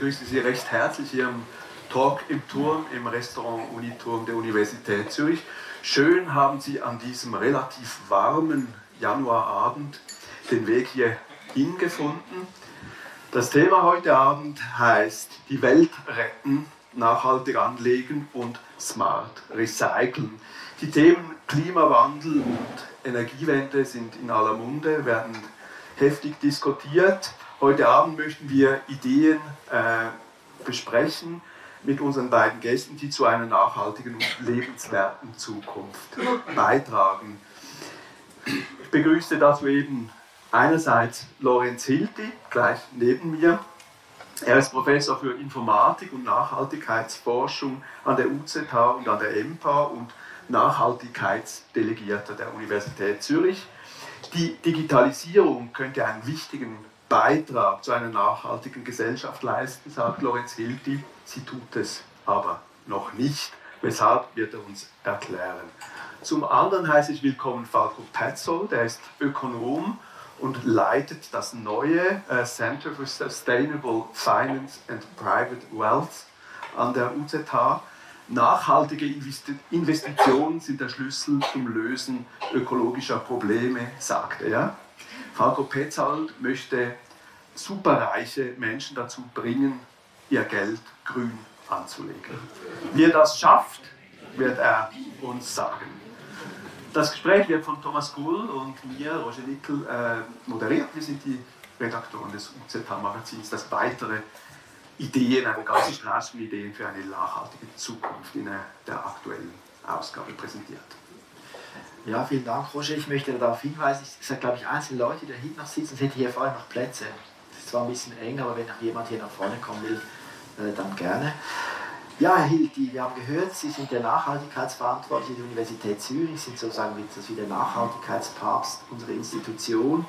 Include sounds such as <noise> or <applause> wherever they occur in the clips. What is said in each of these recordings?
begrüße Sie recht herzlich hier im Talk im Turm, im Restaurant Uniturm der Universität Zürich. Schön haben Sie an diesem relativ warmen Januarabend den Weg hier hingefunden. Das Thema heute Abend heißt die Welt retten, nachhaltig anlegen und smart recyceln. Die Themen Klimawandel und Energiewende sind in aller Munde, werden heftig diskutiert. Heute Abend möchten wir Ideen äh, besprechen mit unseren beiden Gästen, die zu einer nachhaltigen und lebenswerten Zukunft beitragen. Ich begrüße dazu eben einerseits Lorenz Hilti, gleich neben mir. Er ist Professor für Informatik und Nachhaltigkeitsforschung an der UZH und an der EMPA und Nachhaltigkeitsdelegierter der Universität Zürich. Die Digitalisierung könnte einen wichtigen Beitrag zu einer nachhaltigen Gesellschaft leisten, sagt Lorenz Hilti. Sie tut es aber noch nicht. Weshalb wird er uns erklären. Zum anderen heiße ich willkommen Falco Petzold, der ist Ökonom und leitet das neue äh, Center for Sustainable Finance and Private Wealth an der UZH. Nachhaltige Investitionen sind der Schlüssel zum Lösen ökologischer Probleme, sagt er. Falco Petzold möchte superreiche Menschen dazu bringen, ihr Geld grün anzulegen. Wie er das schafft, wird er uns sagen. Das Gespräch wird von Thomas Gull und mir, Roger Nickel, äh, moderiert. Wir sind die Redaktoren des UZH-Magazins, das weitere Ideen, eine ganze Straße von Ideen für eine nachhaltige Zukunft in der aktuellen Ausgabe präsentiert. Ja, vielen Dank, Roger. Ich möchte darauf hinweisen, es sind, glaube ich, einzelne Leute, die da hinten noch sitzen. Es hätte hier vorne noch Plätze. Zwar ein bisschen eng, aber wenn noch jemand hier nach vorne kommen will, äh, dann gerne. Ja, Herr Hilti, wir haben gehört, Sie sind der Nachhaltigkeitsverantwortliche der Universität Zürich, sind sozusagen wie der Nachhaltigkeitspapst unserer Institution.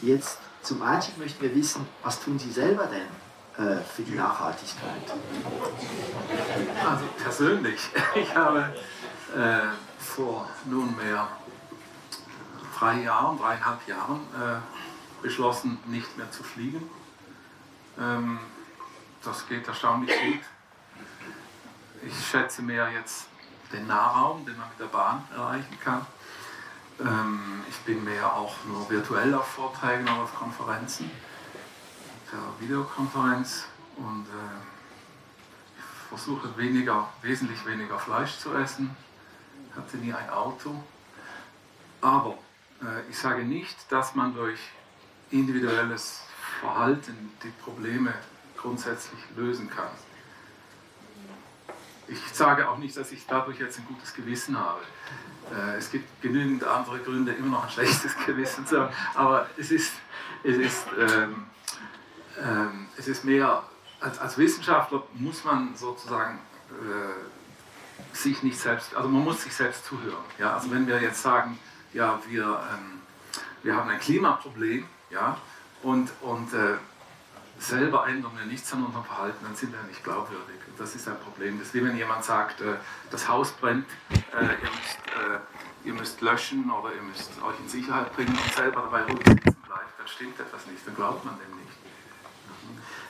Jetzt zum Einstieg möchten wir wissen, was tun Sie selber denn äh, für die Nachhaltigkeit? Also persönlich, <laughs> ich habe äh, vor nunmehr drei Jahren, dreieinhalb Jahren äh, beschlossen, nicht mehr zu fliegen. Ähm, das geht erstaunlich gut. Ich schätze mehr jetzt den Nahraum, den man mit der Bahn erreichen kann. Ähm, ich bin mehr auch nur virtuell auf Vorträgen oder auf Konferenzen per Videokonferenz und äh, ich versuche weniger, wesentlich weniger Fleisch zu essen, hatte nie ein Auto. Aber äh, ich sage nicht, dass man durch individuelles Verhalten die Probleme grundsätzlich lösen kann. Ich sage auch nicht, dass ich dadurch jetzt ein gutes Gewissen habe. Äh, es gibt genügend andere Gründe, immer noch ein schlechtes <laughs> Gewissen zu haben, aber es ist, es ist ähm, ähm, es ist mehr, als, als Wissenschaftler muss man sozusagen äh, sich nicht selbst, also man muss sich selbst zuhören. Ja? Also wenn wir jetzt sagen, ja, wir, ähm, wir haben ein Klimaproblem, ja, und, und äh, selber ändern wir nichts an unserem Verhalten, dann sind wir nicht glaubwürdig. Und das ist ein Problem. Das ist wie wenn jemand sagt, äh, das Haus brennt, äh, ihr, müsst, äh, ihr müsst löschen oder ihr müsst euch in Sicherheit bringen und selber dabei ruhig sitzen bleibt, dann stimmt etwas nicht, dann glaubt man dem nicht.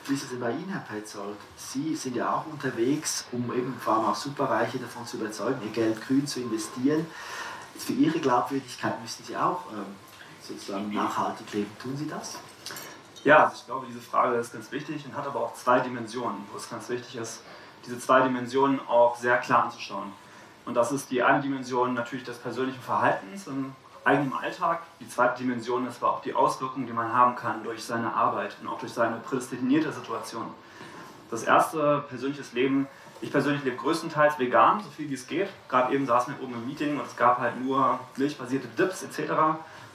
Wie ist es denn bei Ihnen, Herr Petzold? Sie sind ja auch unterwegs, um eben vor allem auch Superreiche davon zu überzeugen, ihr Geld grün zu investieren. Für Ihre Glaubwürdigkeit müssen Sie auch ähm, sozusagen nachhaltig leben. Tun Sie das? Ja, also ich glaube, diese Frage ist ganz wichtig und hat aber auch zwei Dimensionen, wo es ganz wichtig ist, diese zwei Dimensionen auch sehr klar anzuschauen. Und das ist die eine Dimension natürlich des persönlichen Verhaltens im eigenen Alltag. Die zweite Dimension ist aber auch die Auswirkungen, die man haben kann durch seine Arbeit und auch durch seine prädestinierte Situation. Das erste, persönliches Leben. Ich persönlich lebe größtenteils vegan, so viel wie es geht. Gerade eben saßen wir oben im Meeting und es gab halt nur milchbasierte Dips etc.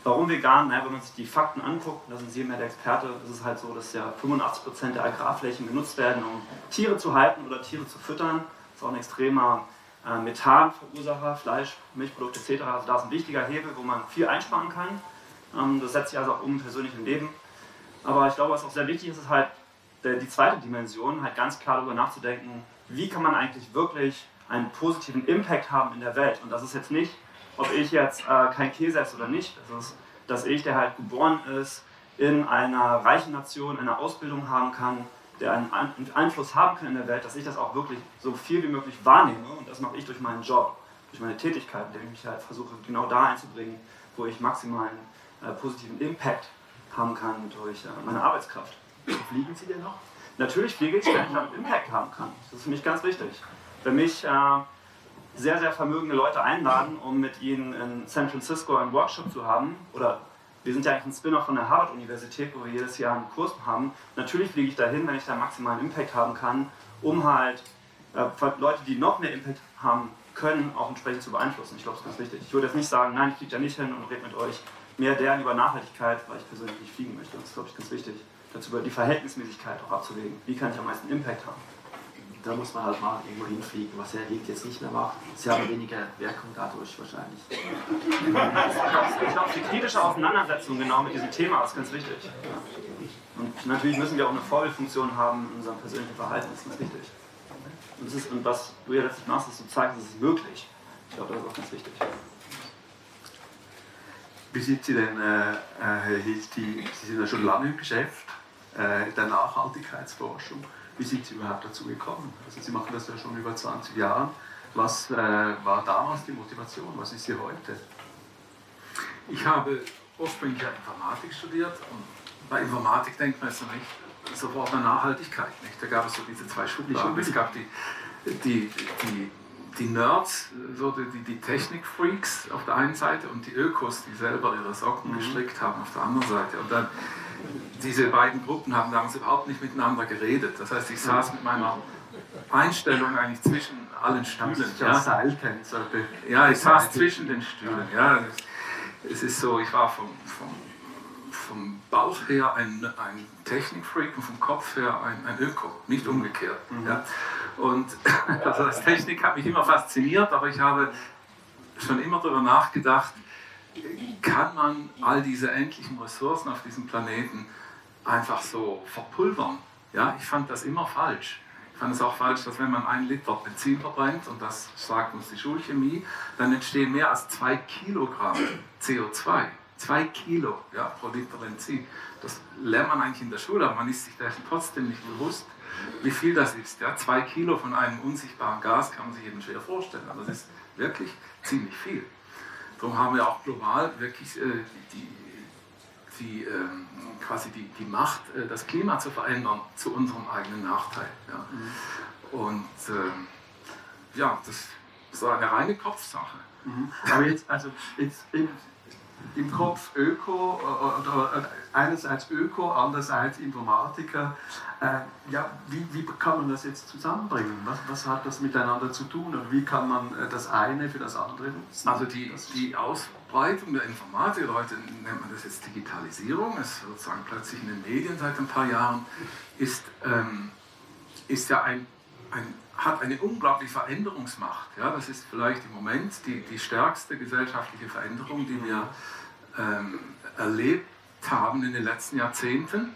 Warum vegan? Naja, wenn man sich die Fakten anguckt, da sind Sie mehr der Experte, ist es halt so, dass ja 85% der Agrarflächen genutzt werden, um Tiere zu halten oder Tiere zu füttern. Das ist auch ein extremer äh, Methanverursacher, Fleisch, Milchprodukte etc. Also da ist ein wichtiger Hebel, wo man viel einsparen kann. Ähm, das setzt sich also auch um im persönlichen Leben. Aber ich glaube, was auch sehr wichtig ist, ist halt die zweite Dimension, halt ganz klar darüber nachzudenken, wie kann man eigentlich wirklich einen positiven Impact haben in der Welt. Und das ist jetzt nicht ob ich jetzt äh, kein Käse esse oder nicht. Das ist, dass ich, der halt geboren ist in einer reichen Nation eine Ausbildung haben kann, der einen Einfluss haben kann in der Welt, dass ich das auch wirklich so viel wie möglich wahrnehme. Und das mache ich durch meinen Job, durch meine Tätigkeit, indem ich mich halt versuche, genau da einzubringen, wo ich maximalen äh, positiven Impact haben kann durch äh, meine Arbeitskraft. Fliegen Sie denn noch? Natürlich fliege ich, wenn ich einen Impact haben kann. Das ist für mich ganz wichtig. Wenn mich äh, sehr, sehr vermögende Leute einladen, um mit ihnen in San Francisco einen Workshop zu haben oder wir sind ja eigentlich ein Spin-off von der Harvard-Universität, wo wir jedes Jahr einen Kurs haben. Natürlich fliege ich dahin, wenn ich da maximalen Impact haben kann, um halt äh, Leute, die noch mehr Impact haben können, auch entsprechend zu beeinflussen. Ich glaube, das ist ganz wichtig. Ich würde jetzt nicht sagen, nein, ich fliege da nicht hin und rede mit euch mehr der über Nachhaltigkeit, weil ich persönlich nicht fliegen möchte. Das ist, glaube ich, ganz wichtig, dazu über die Verhältnismäßigkeit auch abzuwägen. Wie kann ich am meisten Impact haben? Da muss man halt mal irgendwo hinfliegen, was er jetzt nicht mehr macht. Sie haben weniger Wirkung dadurch wahrscheinlich. Ich glaube, die kritische Auseinandersetzung genau mit diesem Thema ist ganz wichtig. Und natürlich müssen wir auch eine Vorbildfunktion haben in unserem persönlichen Verhalten, das ist ganz wichtig. Und, das ist, und was du ja letztlich machst, ist, du zeigst, es ist möglich. Ich glaube, das ist auch ganz wichtig. Wie sind Sie denn, äh, äh Herr Hilti, Sie sind ja schon lange im Geschäft äh, der Nachhaltigkeitsforschung. Wie sind Sie überhaupt dazu gekommen? Also Sie machen das ja schon über 20 Jahre. Was äh, war damals die Motivation? Was ist sie heute? Ich habe ursprünglich ja Informatik studiert und bei Informatik denkt man jetzt nicht sofort an Nachhaltigkeit. Nicht? Da gab es so diese zwei Schubladen. Es gab die, die, die, die Nerds, so die, die Technik-Freaks auf der einen Seite und die Ökos, die selber ihre Socken mhm. gestrickt haben auf der anderen Seite. Und dann diese beiden Gruppen haben damals überhaupt nicht miteinander geredet. Das heißt, ich saß mit meiner Einstellung eigentlich zwischen allen Stühlen. Ja, ja ich saß zwischen den Stühlen. Ja, es ist so, ich war vom, vom, vom Bauch her ein, ein Technikfreak und vom Kopf her ein, ein Öko, nicht umgekehrt. Mhm. Ja. Und <laughs> also das Technik hat mich immer fasziniert, aber ich habe schon immer darüber nachgedacht, kann man all diese endlichen Ressourcen auf diesem Planeten einfach so verpulvern? Ja, ich fand das immer falsch. Ich fand es auch falsch, dass wenn man ein Liter Benzin verbrennt, und das sagt uns die Schulchemie, dann entstehen mehr als zwei Kilogramm CO2. Zwei Kilo ja, pro Liter Benzin. Das lernt man eigentlich in der Schule, aber man ist sich dessen trotzdem nicht bewusst, wie viel das ist. Ja? Zwei Kilo von einem unsichtbaren Gas kann man sich eben schwer vorstellen, aber das ist wirklich ziemlich viel. Darum haben wir auch global wirklich äh, die, die, ähm, quasi die, die Macht, äh, das Klima zu verändern zu unserem eigenen Nachteil. Ja. Mhm. Und ähm, ja, das ist eine reine Kopfsache. Mhm. Aber jetzt, also jetzt im Kopf Öko äh, oder einerseits Öko, andererseits Informatiker. Äh, ja, wie, wie kann man das jetzt zusammenbringen? Was, was hat das miteinander zu tun und wie kann man äh, das eine für das andere nutzen? Also die, die Ausbreitung der Informatik, heute nennt man das jetzt Digitalisierung, ist sozusagen plötzlich in den Medien seit ein paar Jahren, ist, ähm, ist ja ein, ein hat eine unglaubliche Veränderungsmacht. Ja, das ist vielleicht im Moment die, die stärkste gesellschaftliche Veränderung, die wir ähm, erlebt haben in den letzten Jahrzehnten.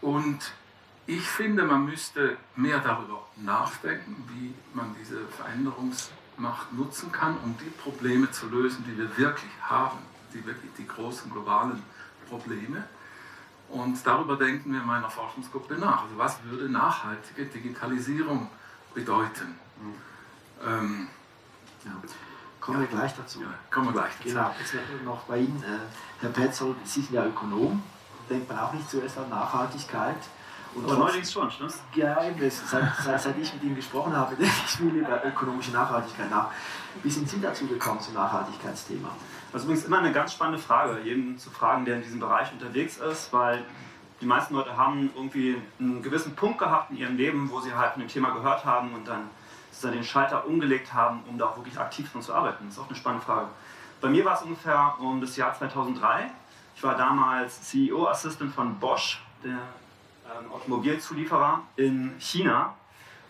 Und ich finde, man müsste mehr darüber nachdenken, wie man diese Veränderungsmacht nutzen kann, um die Probleme zu lösen, die wir wirklich haben, die wirklich die großen globalen Probleme. Und darüber denken wir in meiner Forschungsgruppe nach. Also was würde nachhaltige Digitalisierung bedeuten? Mhm. Ähm, ja. Kommen wir gleich dazu. Ja, kommen wir gleich dazu. Genau, jetzt noch bei Ihnen, äh, Herr Petzold, Sie sind ja Ökonom, denkt man auch nicht zuerst an Nachhaltigkeit. Und Aber neuerdings schon, stimmt's? Ja, seit, seit, seit, ich mit ihm gesprochen habe, <laughs> denke ich viel über ökonomische Nachhaltigkeit nach. Wie sind Sie dazu gekommen zum Nachhaltigkeitsthema? Das ist übrigens immer eine ganz spannende Frage, jeden zu fragen, der in diesem Bereich unterwegs ist, weil die meisten Leute haben irgendwie einen gewissen Punkt gehabt in ihrem Leben, wo sie halt von dem Thema gehört haben und dann den Schalter umgelegt haben, um da auch wirklich aktiv dran zu arbeiten. Das ist auch eine spannende Frage. Bei mir war es ungefähr um das Jahr 2003. Ich war damals CEO-Assistant von Bosch, der ähm, Automobilzulieferer in China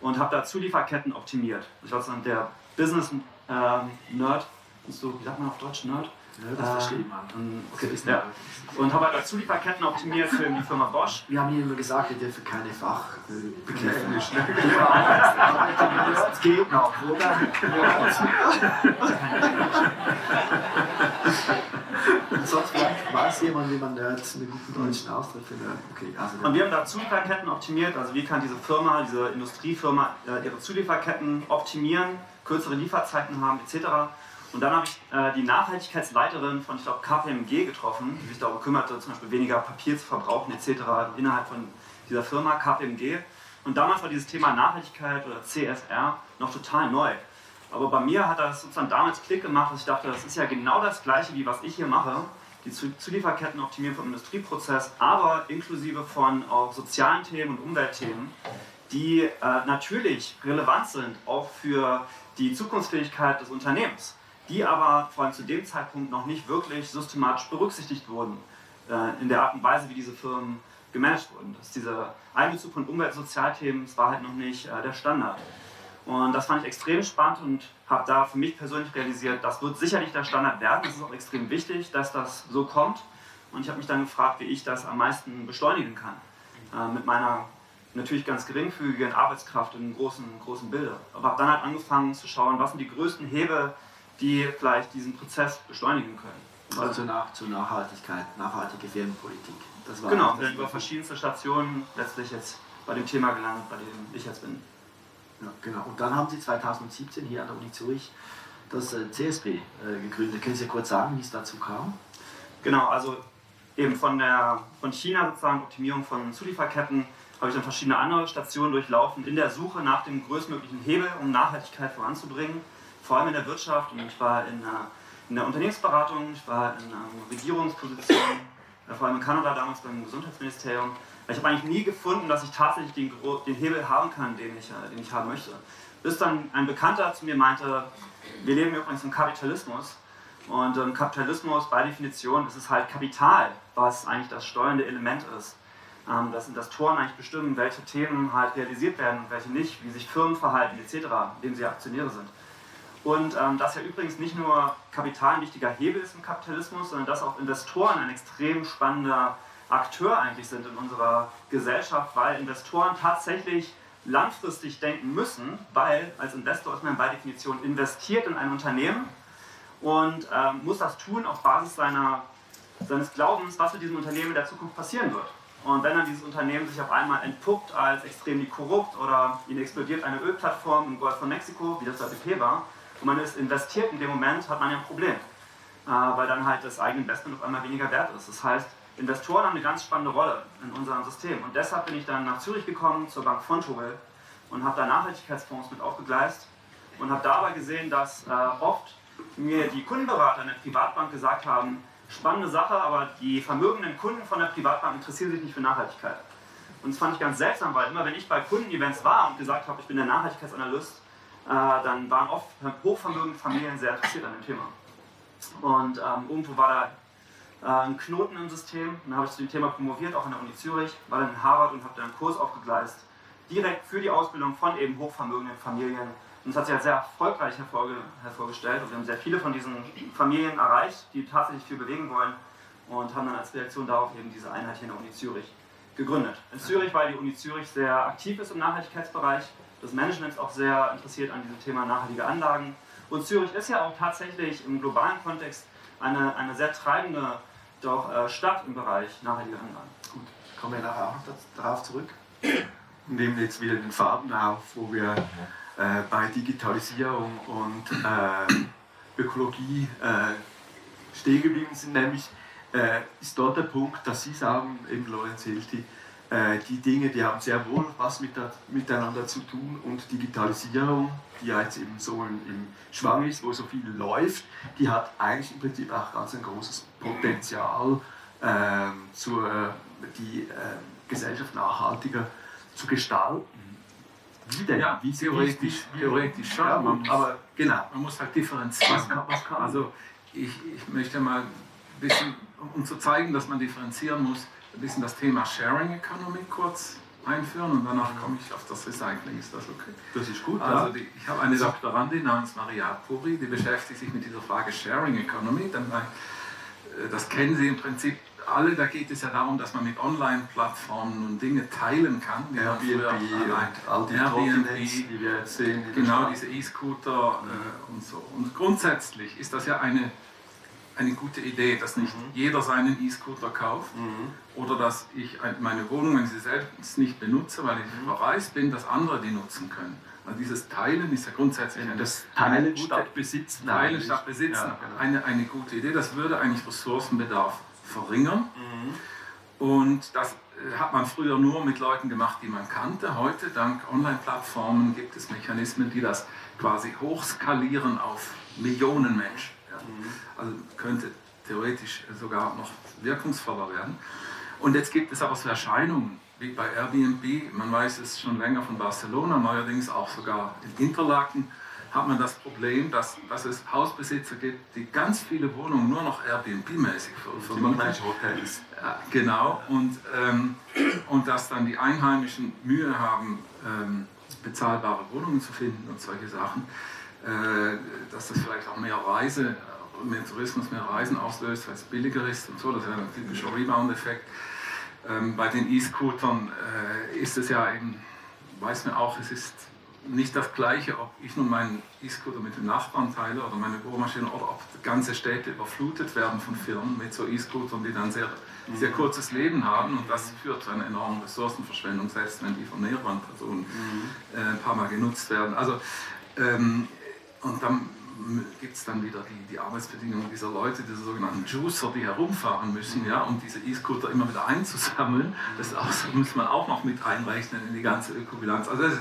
und habe da Zulieferketten optimiert. Ich war sozusagen der Business-Nerd, ähm, so, wie sagt man auf Deutsch, Nerd? Ja, das versteht man. Okay, ja. Und habe halt Zulieferketten optimiert für die Firma Bosch. Wir haben hier immer gesagt, wir dürfen keine Fachbegriffe. Nicht, ne? Das geht noch, oder? das sonst weiß jemand, wie man Nerds einen guten deutschen Ausdruck Nerd. Okay, also und wir haben da Zulieferketten optimiert, also wie kann diese Firma, diese Industriefirma äh, ihre Zulieferketten optimieren, kürzere Lieferzeiten haben etc. Und dann habe ich äh, die Nachhaltigkeitsleiterin von, ich glaube, KPMG getroffen, die sich darum kümmerte, zum Beispiel weniger Papier zu verbrauchen etc. innerhalb von dieser Firma KPMG. Und damals war dieses Thema Nachhaltigkeit oder CSR noch total neu. Aber bei mir hat das sozusagen damals Klick gemacht, dass ich dachte, das ist ja genau das Gleiche, wie was ich hier mache. Die Zulieferketten optimieren vom Industrieprozess, aber inklusive von auch sozialen Themen und Umweltthemen, die äh, natürlich relevant sind, auch für die Zukunftsfähigkeit des Unternehmens, die aber vor allem zu dem Zeitpunkt noch nicht wirklich systematisch berücksichtigt wurden äh, in der Art und Weise, wie diese Firmen gemanagt wurden. Dass dieser Einbezug von Umwelt- und Sozialthemen, war halt noch nicht äh, der Standard. Und das fand ich extrem spannend und habe da für mich persönlich realisiert, das wird sicherlich der Standard werden. Es ist auch extrem wichtig, dass das so kommt. Und ich habe mich dann gefragt, wie ich das am meisten beschleunigen kann. Äh, mit meiner natürlich ganz geringfügigen Arbeitskraft im großen, großen Bilde. Aber habe dann halt angefangen zu schauen, was sind die größten Hebel, die vielleicht diesen Prozess beschleunigen können. Also nach, zur Nachhaltigkeit, nachhaltige Firmenpolitik. Das war genau, dann über verschiedenste Stationen letztlich jetzt bei dem Thema gelandet, bei dem ich jetzt bin. Ja, genau. Und dann haben Sie 2017 hier an der Uni Zürich das äh, CSP äh, gegründet. Können Sie kurz sagen, wie es dazu kam? Genau, also eben von, der, von China sozusagen Optimierung von Zulieferketten habe ich dann verschiedene andere Stationen durchlaufen in der Suche nach dem größtmöglichen Hebel, um Nachhaltigkeit voranzubringen, vor allem in der Wirtschaft. Und ich war in der, in der Unternehmensberatung, ich war in einer Regierungsposition, äh, vor allem in Kanada damals beim Gesundheitsministerium ich habe eigentlich nie gefunden, dass ich tatsächlich den, den Hebel haben kann, den ich, äh, den ich haben möchte. Bis dann ein Bekannter zu mir meinte, wir leben übrigens im Kapitalismus. Und ähm, Kapitalismus, bei Definition, ist es halt Kapital, was eigentlich das steuernde Element ist. Ähm, dass Investoren eigentlich bestimmen, welche Themen halt realisiert werden und welche nicht, wie sich Firmen verhalten etc., indem sie Aktionäre sind. Und ähm, dass ja übrigens nicht nur Kapital ein wichtiger Hebel ist im Kapitalismus, sondern dass auch Investoren ein extrem spannender Akteur eigentlich sind in unserer Gesellschaft, weil Investoren tatsächlich langfristig denken müssen, weil als Investor ist man bei Definition investiert in ein Unternehmen und äh, muss das tun auf Basis seiner, seines Glaubens, was mit diesem Unternehmen in der Zukunft passieren wird. Und wenn dann dieses Unternehmen sich auf einmal entpuppt als extrem korrupt oder ihnen explodiert eine Ölplattform im Golf von Mexiko, wie das bei BP war, und man ist investiert in dem Moment, hat man ja ein Problem, äh, weil dann halt das eigene Investment auf einmal weniger wert ist. Das heißt, Investoren haben eine ganz spannende Rolle in unserem System. Und deshalb bin ich dann nach Zürich gekommen, zur Bank Fontobel, und habe da Nachhaltigkeitsfonds mit aufgegleist und habe dabei gesehen, dass äh, oft mir die Kundenberater in der Privatbank gesagt haben, spannende Sache, aber die vermögenden Kunden von der Privatbank interessieren sich nicht für Nachhaltigkeit. Und das fand ich ganz seltsam, weil immer wenn ich bei Kundenevents war und gesagt habe, ich bin der Nachhaltigkeitsanalyst, dann waren oft hochvermögende Familien sehr interessiert an dem Thema. Und ähm, irgendwo war da äh, einen Knoten im System. Dann habe ich zu dem Thema promoviert, auch an der Uni Zürich, war dann in Harvard und habe dann einen Kurs aufgegleist, direkt für die Ausbildung von eben hochvermögenden Familien. Und es hat sich halt sehr erfolgreich hervorge hervorgestellt und wir haben sehr viele von diesen Familien erreicht, die tatsächlich viel bewegen wollen und haben dann als Reaktion darauf eben diese Einheit hier in der Uni Zürich gegründet. In Zürich, weil die Uni Zürich sehr aktiv ist im Nachhaltigkeitsbereich, das Management ist auch sehr interessiert an diesem Thema nachhaltige Anlagen. Und Zürich ist ja auch tatsächlich im globalen Kontext eine, eine sehr treibende doch äh, statt im Bereich nachhaltiger Anlagen. Gut, kommen wir nachher auch darauf zurück. Nehmen jetzt wieder den Faden auf, wo wir äh, bei Digitalisierung und äh, Ökologie äh, stehen geblieben sind, nämlich äh, ist dort der Punkt, dass Sie sagen, eben Lorenz Hilti, die Dinge, die haben sehr wohl was mit der, miteinander zu tun und Digitalisierung, die ja jetzt eben so im, im Schwang ist, wo so viel läuft, die hat eigentlich im Prinzip auch ganz ein großes Potenzial, äh, zur, die äh, Gesellschaft nachhaltiger zu gestalten. Wie denn? Ja, wie theoretisch, wie, theoretisch schon. Ja, man, aber genau. Man muss halt differenzieren. Was kann, was kann also ich, ich möchte mal ein bisschen, um zu zeigen, dass man differenzieren muss, ein bisschen das Thema Sharing Economy kurz einführen und danach komme ich auf das Recycling. Ist das okay? Das ist gut. Also die, ich habe eine Doktorandin namens Maria Puri, die beschäftigt sich mit dieser Frage Sharing Economy. Äh, das kennen Sie im Prinzip alle. Da geht es ja darum, dass man mit Online-Plattformen und Dinge teilen kann. Die Airbnb und all die Airbnb, die wir jetzt sehen. Genau, diese E-Scooter äh, und so. Und grundsätzlich ist das ja eine eine gute Idee, dass nicht mhm. jeder seinen E-Scooter kauft mhm. oder dass ich meine Wohnung, wenn ich sie selbst nicht benutze, weil ich mhm. verreist bin, dass andere die nutzen können. Also dieses Teilen ist ja grundsätzlich eine, das Teilen eine statt Besitzen. Teilen statt Besitzen, ja, genau. eine, eine gute Idee. Das würde eigentlich Ressourcenbedarf verringern. Mhm. Und das äh, hat man früher nur mit Leuten gemacht, die man kannte. Heute, dank Online-Plattformen, gibt es Mechanismen, die das quasi hochskalieren auf Millionen Menschen. Mhm. Also könnte theoretisch sogar noch wirkungsvoller werden. Und jetzt gibt es aber so Erscheinungen wie bei Airbnb. Man weiß es schon länger von Barcelona, neuerdings auch sogar in Interlaken hat man das Problem, dass, dass es Hausbesitzer gibt, die ganz viele Wohnungen nur noch Airbnb-mäßig vermieten. Hotels. Ja, genau, und, ähm, und dass dann die Einheimischen Mühe haben, ähm, bezahlbare Wohnungen zu finden und solche Sachen, äh, dass das vielleicht auch mehr Reise, mehr Tourismus, mehr Reisen auslöst, weil es billiger ist und so, das wäre ein typischer Rebound-Effekt. Ähm, bei den E-Scootern äh, ist es ja eben, weiß man auch, es ist nicht das Gleiche, ob ich nun meinen E-Scooter mit dem Nachbarn teile oder meine Bohrmaschine oder ob ganze Städte überflutet werden von Firmen mit so E-Scootern, die dann sehr, sehr mhm. kurzes Leben haben und das führt zu einer enormen Ressourcenverschwendung, selbst wenn die von mehreren Personen mhm. äh, ein paar Mal genutzt werden. Also, ähm, und dann gibt es dann wieder die, die Arbeitsbedingungen dieser Leute, diese sogenannten Juicer, die herumfahren müssen, ja, um diese E-Scooter immer wieder einzusammeln. Das auch, muss man auch noch mit einrechnen in die ganze Ökobilanz. Also ist,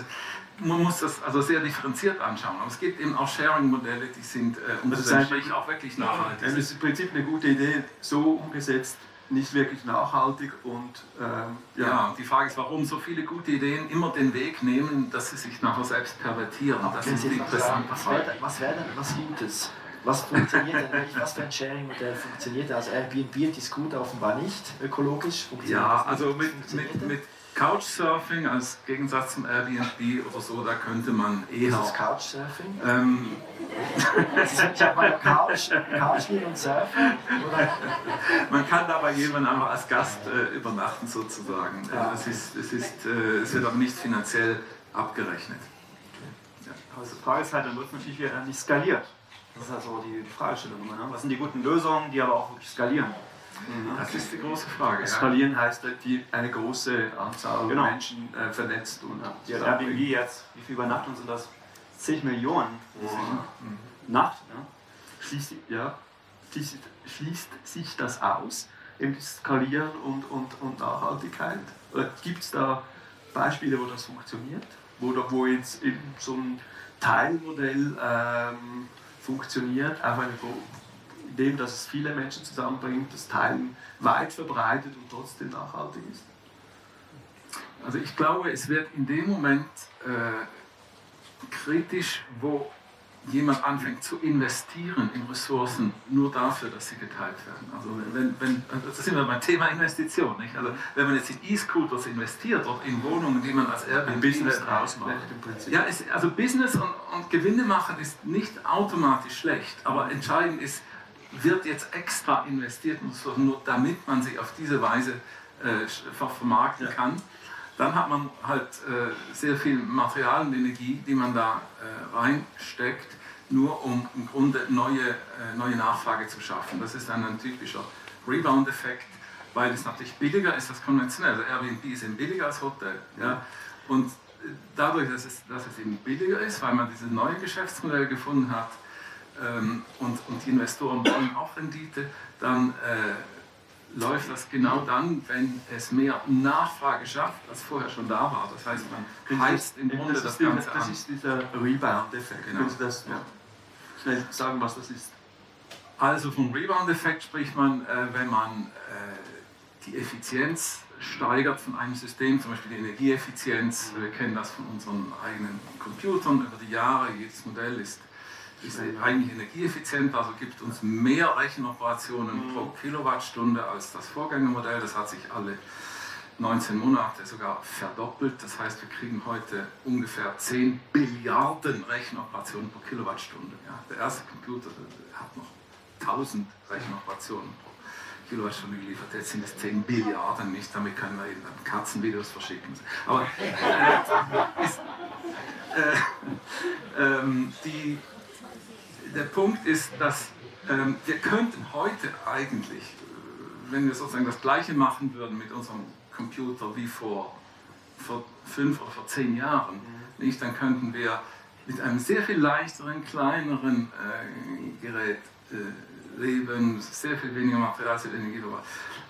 man muss das also sehr differenziert anschauen. Aber es gibt eben auch Sharing-Modelle, die sind äh, unterschiedlich auch wirklich nachhaltig. Das ist im Prinzip eine gute Idee, so umgesetzt, nicht wirklich nachhaltig und ähm, ja. ja. die Frage ist, warum so viele gute Ideen immer den Weg nehmen, dass sie sich nachher selbst pervertieren. Das ist die interessante was Frage. Wär, was wäre denn was Gutes? Was funktioniert denn, was für ein Sharing-Modell funktioniert? Also Airbnb ist gut offenbar nicht ökologisch. Funktioniert ja, also mit, mit, mit Couchsurfing als Gegensatz zum Airbnb oder so, da könnte man eher. Ist das Couchsurfing? Ähm, ich habe mal Couch, Couch und surfen? Oder? Man kann da bei jemandem einfach als Gast äh, übernachten sozusagen. Ja. Es, ist, es, ist, äh, es wird aber nicht finanziell abgerechnet. Ja. Aber die Frage ist halt, dann wird natürlich wieder nicht skaliert. Das ist also die Fragestellung immer. Ne? Was sind die guten Lösungen, die aber auch wirklich skalieren? Mhm. Das ist die große Frage. Das Skalieren heißt, die, eine große Anzahl genau. Menschen äh, vernetzt und ja, Airbnb jetzt, wie viele Übernachtungen sind das? 10 Millionen. Mhm. Nacht, ne? Schließt, ja, schließt, schließt sich das aus, das Skalieren und, und, und Nachhaltigkeit? Gibt es da Beispiele, wo das funktioniert? Wo, wo jetzt eben so ein Teilmodell ähm, funktioniert, auf eine dem, dass es viele Menschen zusammenbringt, das Teilen weit verbreitet und trotzdem nachhaltig ist? Also ich glaube, es wird in dem Moment äh, kritisch, wo jemand anfängt zu investieren in Ressourcen nur dafür, dass sie geteilt werden. Also wenn, wenn das sind wir beim Thema Investition. Nicht? Also wenn man jetzt in E-Scooters investiert oder in Wohnungen, die man als Airbnb Business draus macht. Ja, es, also Business und, und Gewinne machen ist nicht automatisch schlecht, aber entscheidend ist, wird jetzt extra investiert, nur damit man sie auf diese Weise äh, vermarkten ja. kann. Dann hat man halt äh, sehr viel Material und Energie, die man da äh, reinsteckt, nur um im Grunde neue, äh, neue Nachfrage zu schaffen. Das ist dann ein typischer Rebound-Effekt, weil es natürlich billiger ist als konventionell. Also Airbnb ist eben billiger als Hotel. Ja? Und äh, dadurch, dass es, dass es eben billiger ist, weil man dieses neue Geschäftsmodell gefunden hat, ähm, und, und die Investoren wollen auch Rendite, dann äh, läuft das genau dann, wenn es mehr Nachfrage schafft, als vorher schon da war. Das heißt, man heizt im Grunde das, das Ganze Das ist dieser Rebound-Effekt. Genau. Können Sie das ja. schnell sagen, was das ist? Also vom Rebound-Effekt spricht man, äh, wenn man äh, die Effizienz steigert von einem System, zum Beispiel die Energieeffizienz. Wir kennen das von unseren eigenen Computern über die Jahre. Jedes Modell ist ist eigentlich energieeffizient, also gibt uns mehr Rechenoperationen mhm. pro Kilowattstunde als das Vorgängermodell. Das hat sich alle 19 Monate sogar verdoppelt. Das heißt, wir kriegen heute ungefähr 10 Billiarden Rechenoperationen pro Kilowattstunde. Ja, der erste Computer hat noch 1000 Rechenoperationen pro Kilowattstunde geliefert. Jetzt sind es 10 Billiarden nicht. Damit können wir eben dann Katzenvideos verschicken. Aber äh, ist, äh, <laughs> ähm, die der Punkt ist, dass ähm, wir könnten heute eigentlich, äh, wenn wir sozusagen das Gleiche machen würden mit unserem Computer wie vor, vor fünf oder vor zehn Jahren, mhm. nicht, dann könnten wir mit einem sehr viel leichteren, kleineren äh, Gerät äh, leben, sehr viel weniger Material, sehr viel Energie.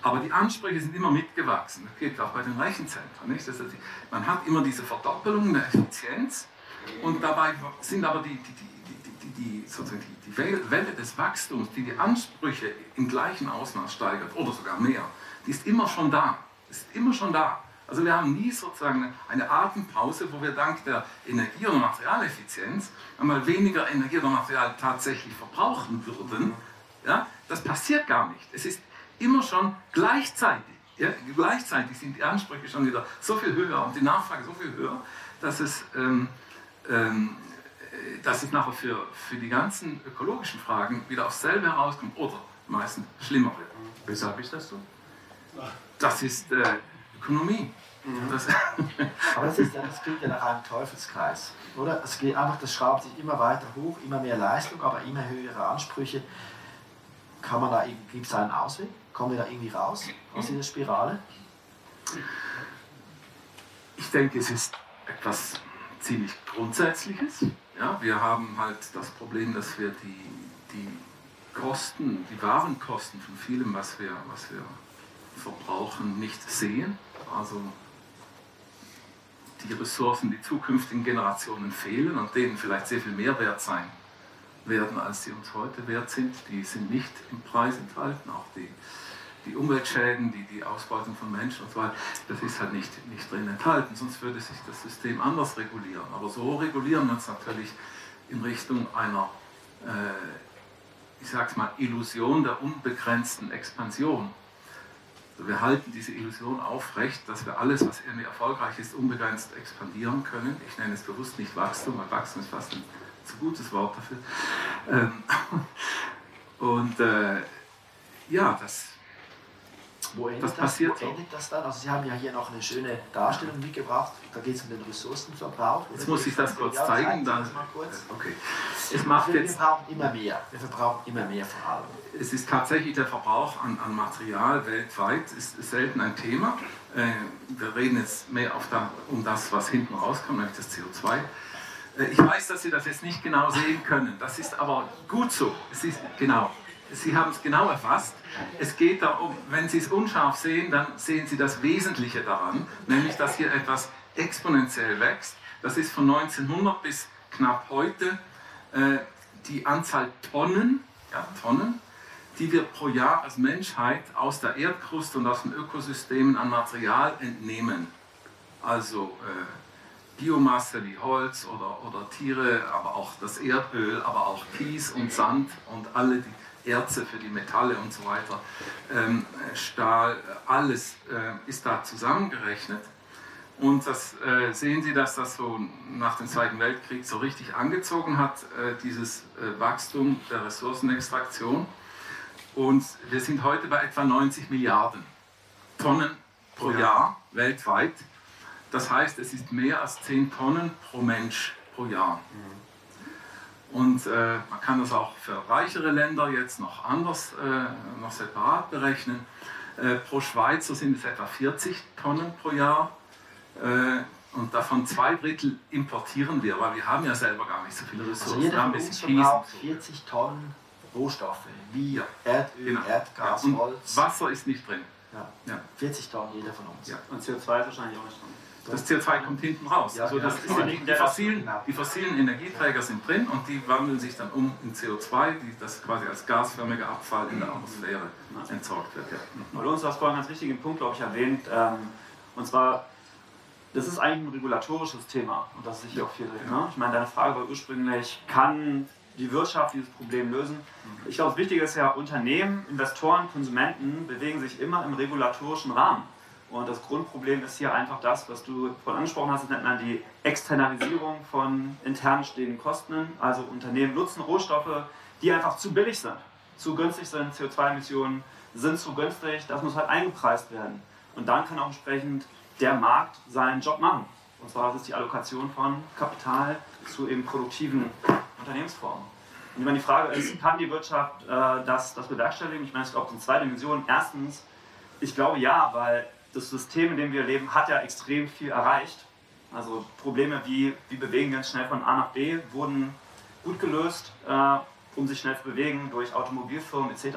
Aber die Ansprüche sind immer mitgewachsen. Das geht auch bei den Rechenzentren. Nicht? Das heißt, man hat immer diese Verdoppelung der Effizienz und dabei sind aber die, die, die, die, die, sozusagen die, die Welle des Wachstums, die die Ansprüche im gleichen Ausmaß steigert oder sogar mehr, die ist immer schon da. Ist immer schon da. Also wir haben nie sozusagen eine Atempause, wo wir dank der Energie- und Materialeffizienz einmal weniger Energie oder Material tatsächlich verbrauchen würden. Ja, das passiert gar nicht. Es ist immer schon gleichzeitig. Ja, gleichzeitig sind die Ansprüche schon wieder so viel höher und die Nachfrage so viel höher, dass es, ähm, ähm, dass es nachher für, für die ganzen ökologischen Fragen wieder aufs selbe herauskommt oder meistens schlimmer wird. Weshalb ist das so? Das ist äh, Ökonomie. Mhm. Das <laughs> Aber das, ist ja, das klingt ja nach einem Teufelskreis, oder? Es geht einfach, das schraubt sich immer weiter hoch, immer mehr Leistung, aber immer höhere Ansprüche. Kann man da, gibt es einen Ausweg? Kommen wir da irgendwie raus aus dieser Spirale? Ich denke, es ist etwas ziemlich Grundsätzliches. Ja, wir haben halt das Problem, dass wir die, die Kosten, die Warenkosten von vielem, was wir, was wir verbrauchen, nicht sehen. Also die Ressourcen, die zukünftigen Generationen fehlen und denen vielleicht sehr viel mehr wert sein werden, als sie uns heute wert sind. Die sind nicht im Preis enthalten, auch die, die Umweltschäden, die, die Ausbeutung von Menschen und so weiter, das ist halt nicht, nicht drin enthalten, sonst würde sich das System anders regulieren. Aber so regulieren wir uns natürlich in Richtung einer, äh, ich sag's mal, Illusion der unbegrenzten Expansion. Wir halten diese Illusion aufrecht, dass wir alles, was irgendwie erfolgreich ist, unbegrenzt expandieren können. Ich nenne es bewusst nicht Wachstum, weil Wachstum ist fast ein zu gutes Wort dafür. Ähm, <laughs> und äh, ja, das, wo endet, das, passiert wo endet das dann? Also Sie haben ja hier noch eine schöne Darstellung mitgebracht. Da geht es um den Ressourcenverbrauch. Jetzt muss ich das kurz zeigen. Dann, kurz. Okay. Es macht wir, jetzt, wir brauchen immer mehr. Wir verbrauchen immer mehr vor allem. Es ist tatsächlich der Verbrauch an, an Material weltweit ist selten ein Thema. Äh, wir reden jetzt mehr da, um das, was hinten rauskommt, nämlich das CO2. Äh, ich weiß, dass Sie das jetzt nicht genau sehen können. Das ist aber gut so. Es ist genau. Sie haben es genau erfasst. Es geht darum, wenn Sie es unscharf sehen, dann sehen Sie das Wesentliche daran, nämlich dass hier etwas exponentiell wächst. Das ist von 1900 bis knapp heute äh, die Anzahl Tonnen, ja, Tonnen, die wir pro Jahr als Menschheit aus der Erdkruste und aus den Ökosystemen an Material entnehmen. Also äh, Biomasse wie Holz oder, oder Tiere, aber auch das Erdöl, aber auch Kies und Sand und alle die Erze für die Metalle und so weiter, ähm, Stahl, alles äh, ist da zusammengerechnet. Und das äh, sehen Sie, dass das so nach dem Zweiten Weltkrieg so richtig angezogen hat, äh, dieses äh, Wachstum der Ressourcenextraktion. Und wir sind heute bei etwa 90 Milliarden Tonnen pro Jahr weltweit. Das heißt, es ist mehr als 10 Tonnen pro Mensch pro Jahr. Mhm. Und äh, man kann das auch für reichere Länder jetzt noch anders, äh, noch separat berechnen. Äh, pro Schweizer sind es etwa 40 Tonnen pro Jahr. Äh, und davon zwei Drittel importieren wir, weil wir haben ja selber gar nicht so viele also Ressourcen. Also jeder von uns verbraucht 40 Tonnen Rohstoffe, wie ja, Erdöl, genau. Erdgas, ja, Holz. Wasser ist nicht drin. Ja. 40 Tonnen jeder von uns. Und CO2 ist wahrscheinlich auch nicht drin. Das CO2 kommt hinten raus. also das ist die, die, fossilen, die fossilen Energieträger sind drin und die wandeln sich dann um in CO2, die, das quasi als gasförmiger Abfall in der Atmosphäre entsorgt wird. Ja. Bei uns hast vorhin einen ganz wichtigen Punkt, glaube ich, erwähnt. Ähm, und zwar, das ist eigentlich ein regulatorisches Thema und das ist sicher auch viel drin. Ne? Ich meine, deine Frage war ursprünglich, kann die Wirtschaft dieses Problem lösen? Ich glaube, das Wichtige ist ja, Unternehmen, Investoren, Konsumenten bewegen sich immer im regulatorischen Rahmen. Und das Grundproblem ist hier einfach das, was du vorhin angesprochen hast, das nennt man die Externalisierung von intern stehenden Kosten. Also Unternehmen nutzen Rohstoffe, die einfach zu billig sind, zu günstig sind, CO2-Emissionen sind zu günstig, das muss halt eingepreist werden. Und dann kann auch entsprechend der Markt seinen Job machen. Und zwar ist es die Allokation von Kapital zu eben produktiven Unternehmensformen. ich meine, die Frage ist, kann die Wirtschaft äh, das, das bewerkstelligen? Ich meine, es gibt in zwei Dimensionen. Erstens, ich glaube ja, weil das System, in dem wir leben, hat ja extrem viel erreicht. Also Probleme wie, wie bewegen uns schnell von A nach B wurden gut gelöst, äh, um sich schnell zu bewegen durch Automobilfirmen etc. Und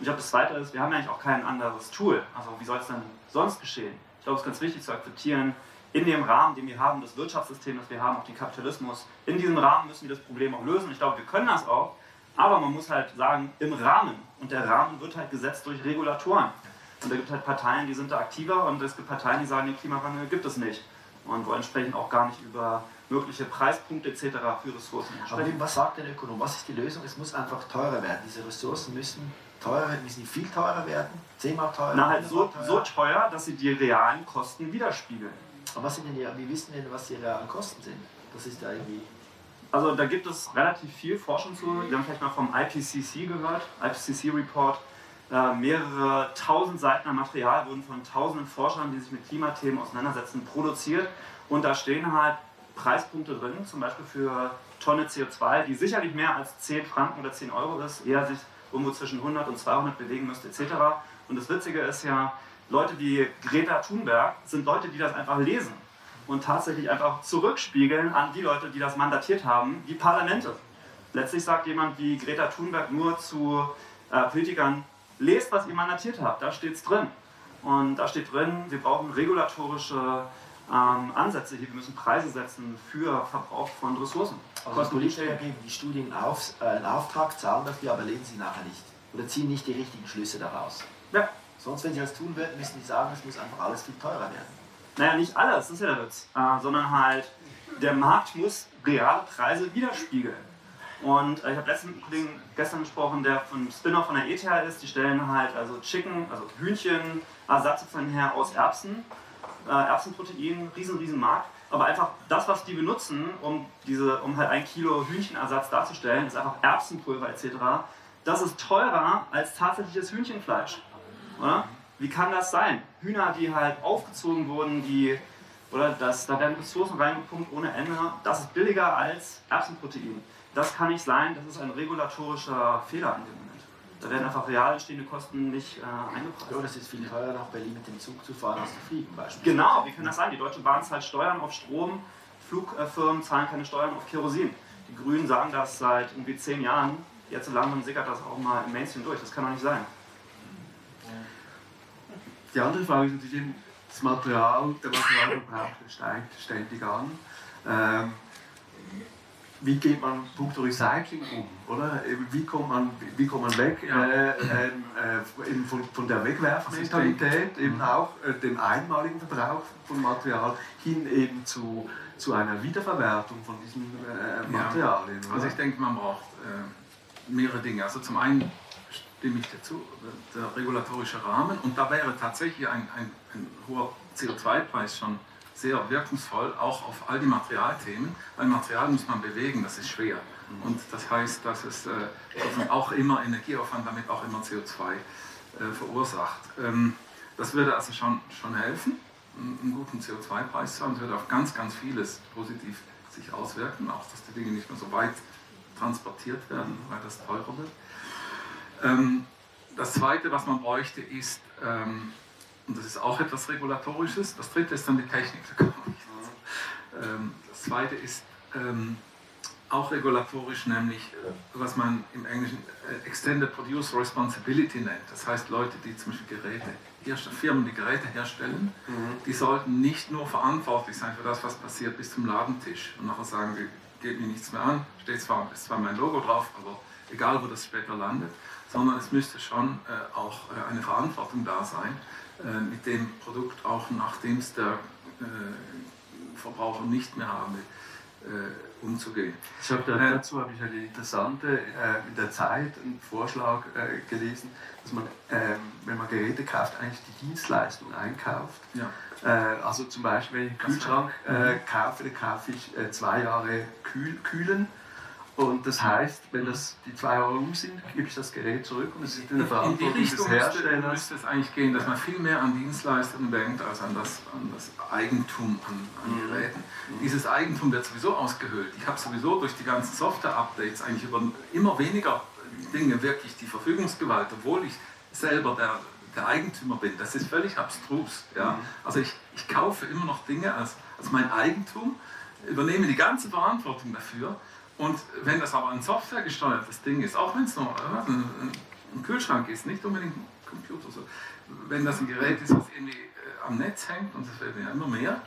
ich glaube, das Zweite ist, wir haben ja eigentlich auch kein anderes Tool. Also wie soll es denn sonst geschehen? Ich glaube, es ist ganz wichtig zu akzeptieren, in dem Rahmen, den wir haben, das Wirtschaftssystem, das wir haben, auch den Kapitalismus, in diesem Rahmen müssen wir das Problem auch lösen. Ich glaube, wir können das auch, aber man muss halt sagen, im Rahmen. Und der Rahmen wird halt gesetzt durch Regulatoren. Und da gibt es halt Parteien, die sind da aktiver und es gibt Parteien, die sagen, den Klimawandel gibt es nicht. Und wollen entsprechend auch gar nicht über mögliche Preispunkte etc. für Ressourcen sprechen. Aber was sagt der Ökonom? Was ist die Lösung? Es muss einfach teurer werden. Diese Ressourcen müssen teurer werden, müssen viel teurer werden, zehnmal teurer. Na halt so teuer. so teuer, dass sie die realen Kosten widerspiegeln. Aber was sind denn die, wie wissen denn, was die realen Kosten sind? Das ist da irgendwie. Also da gibt es relativ viel Forschung zu. Wir haben vielleicht mal vom IPCC gehört, IPCC Report. Äh, mehrere tausend Seiten an Material wurden von tausenden Forschern, die sich mit Klimathemen auseinandersetzen, produziert. Und da stehen halt Preispunkte drin, zum Beispiel für Tonne CO2, die sicherlich mehr als 10 Franken oder 10 Euro ist, eher sich irgendwo zwischen 100 und 200 bewegen müsste etc. Und das Witzige ist ja, Leute wie Greta Thunberg sind Leute, die das einfach lesen und tatsächlich einfach zurückspiegeln an die Leute, die das mandatiert haben, die Parlamente. Letztlich sagt jemand wie Greta Thunberg nur zu äh, Politikern, lest, was ihr mandatiert habt, da steht es drin. Und da steht drin, wir brauchen regulatorische ähm, Ansätze hier, wir müssen Preise setzen für Verbrauch von Ressourcen. Also Politiker geben die Studien auf, äh, in Auftrag, zahlen dafür, aber lesen sie nachher nicht. Oder ziehen nicht die richtigen Schlüsse daraus. Ja. Sonst, wenn sie das tun würden, müssen sie sagen, es muss einfach alles viel teurer werden. Naja, nicht alles, das ist ja der Witz. Äh, sondern halt, der Markt muss reale Preise widerspiegeln. Und äh, ich habe letzten Kollegen gestern gesprochen, der von Spinner von der ETH ist. Die stellen halt also Chicken, also Hühnchen, Ersatz her aus Erbsen, äh, Erbsenprotein, riesen, riesen Markt. Aber einfach das, was die benutzen, um, diese, um halt ein Kilo Hühnchenersatz darzustellen, ist einfach Erbsenpulver etc. Das ist teurer als tatsächliches Hühnchenfleisch. Oder? Wie kann das sein? Hühner, die halt aufgezogen wurden, die, oder das, da werden Ressourcen reingepumpt ohne Ende, das ist billiger als Erbsenprotein. Das kann nicht sein, das ist ein regulatorischer Fehler in dem Moment. Da werden einfach real entstehende Kosten nicht äh, eingepreist. Ja, das ist viel teurer, nach Berlin mit dem Zug zu fahren, als zu fliegen beispielsweise. Genau, wie kann das sein? Die Deutsche Bahn zahlt Steuern auf Strom, Flugfirmen zahlen keine Steuern auf Kerosin. Die Grünen sagen das seit irgendwie zehn Jahren. Jetzt langsam sickert das auch mal im Mainstream durch. Das kann doch nicht sein. Die andere Frage ist natürlich, das Material, der Materialverbrauch steigt ständig an. Ähm, wie geht man punkto Recycling um, oder? Wie kommt man, wie kommt man weg ja. äh, ähm, äh, eben von, von der Wegwerfmentalität, eben auch äh, dem einmaligen Verbrauch von Material hin eben zu, zu einer Wiederverwertung von diesen äh, Materialien? Ja. Also ich denke, man braucht äh, mehrere Dinge. Also zum einen stimme ich dazu, der regulatorische Rahmen. Und da wäre tatsächlich ein, ein, ein hoher CO2-Preis schon sehr wirkungsvoll, auch auf all die Materialthemen, weil Material muss man bewegen, das ist schwer. Und das heißt, dass es äh, auch immer Energieaufwand, damit auch immer CO2 äh, verursacht. Ähm, das würde also schon, schon helfen, einen guten CO2-Preis zu haben. Es würde auf ganz, ganz vieles positiv sich auswirken, auch dass die Dinge nicht mehr so weit transportiert werden, weil das teurer wird. Ähm, das Zweite, was man bräuchte, ist, ähm, und das ist auch etwas Regulatorisches, das Dritte ist dann die Technik. Ähm, das Zweite ist ähm, auch regulatorisch, nämlich äh, was man im Englischen äh, Extended Producer Responsibility nennt. Das heißt, Leute, die zum Beispiel Geräte, Firmen, die Geräte herstellen, mhm. die sollten nicht nur verantwortlich sein für das, was passiert bis zum Ladentisch und nachher sagen, geht mir nichts mehr an, steht zwar, ist zwar mein Logo drauf, aber egal wo das später landet, sondern es müsste schon äh, auch äh, eine Verantwortung da sein, äh, mit dem Produkt auch nachdem es der äh, Verbraucher nicht mehr haben will, äh, umzugehen. Ich habe da, dazu habe ich eine interessante äh, in der Zeit einen Vorschlag gelesen, dass man, ähm, wenn man Geräte kauft, eigentlich die Dienstleistung einkauft. Ja. also zum Beispiel, wenn ich einen Kühlschrank kaufe, dann kaufe ich zwei Jahre Kühl, Kühlen Und das heißt, wenn das die zwei Jahre um sind, gebe ich das Gerät zurück und es ist in der In die Verantwortung des Richtung müsste, Herstellers. müsste es eigentlich gehen, dass man viel mehr an Dienstleistungen denkt als an das, an das Eigentum an, an Mhm. Geräten. Dieses Eigentum wird sowieso ausgehöhlt. Ich habe sowieso durch die ganzen Software-Updates eigentlich über immer weniger Dinge wirklich die Verfügungsgewalt, obwohl ich selber der, der Eigentümer bin. Das ist völlig abstrus. Ja? Mhm. Also ich, ich kaufe immer noch Dinge als, als mein Eigentum, übernehme die ganze Verantwortung dafür und wenn das aber ein softwaregesteuertes Ding ist, auch wenn es nur äh, ein, ein Kühlschrank ist, nicht unbedingt ein Computer, so, wenn das ein Gerät ist, was irgendwie äh, am Netz hängt und es werden ja immer mehr,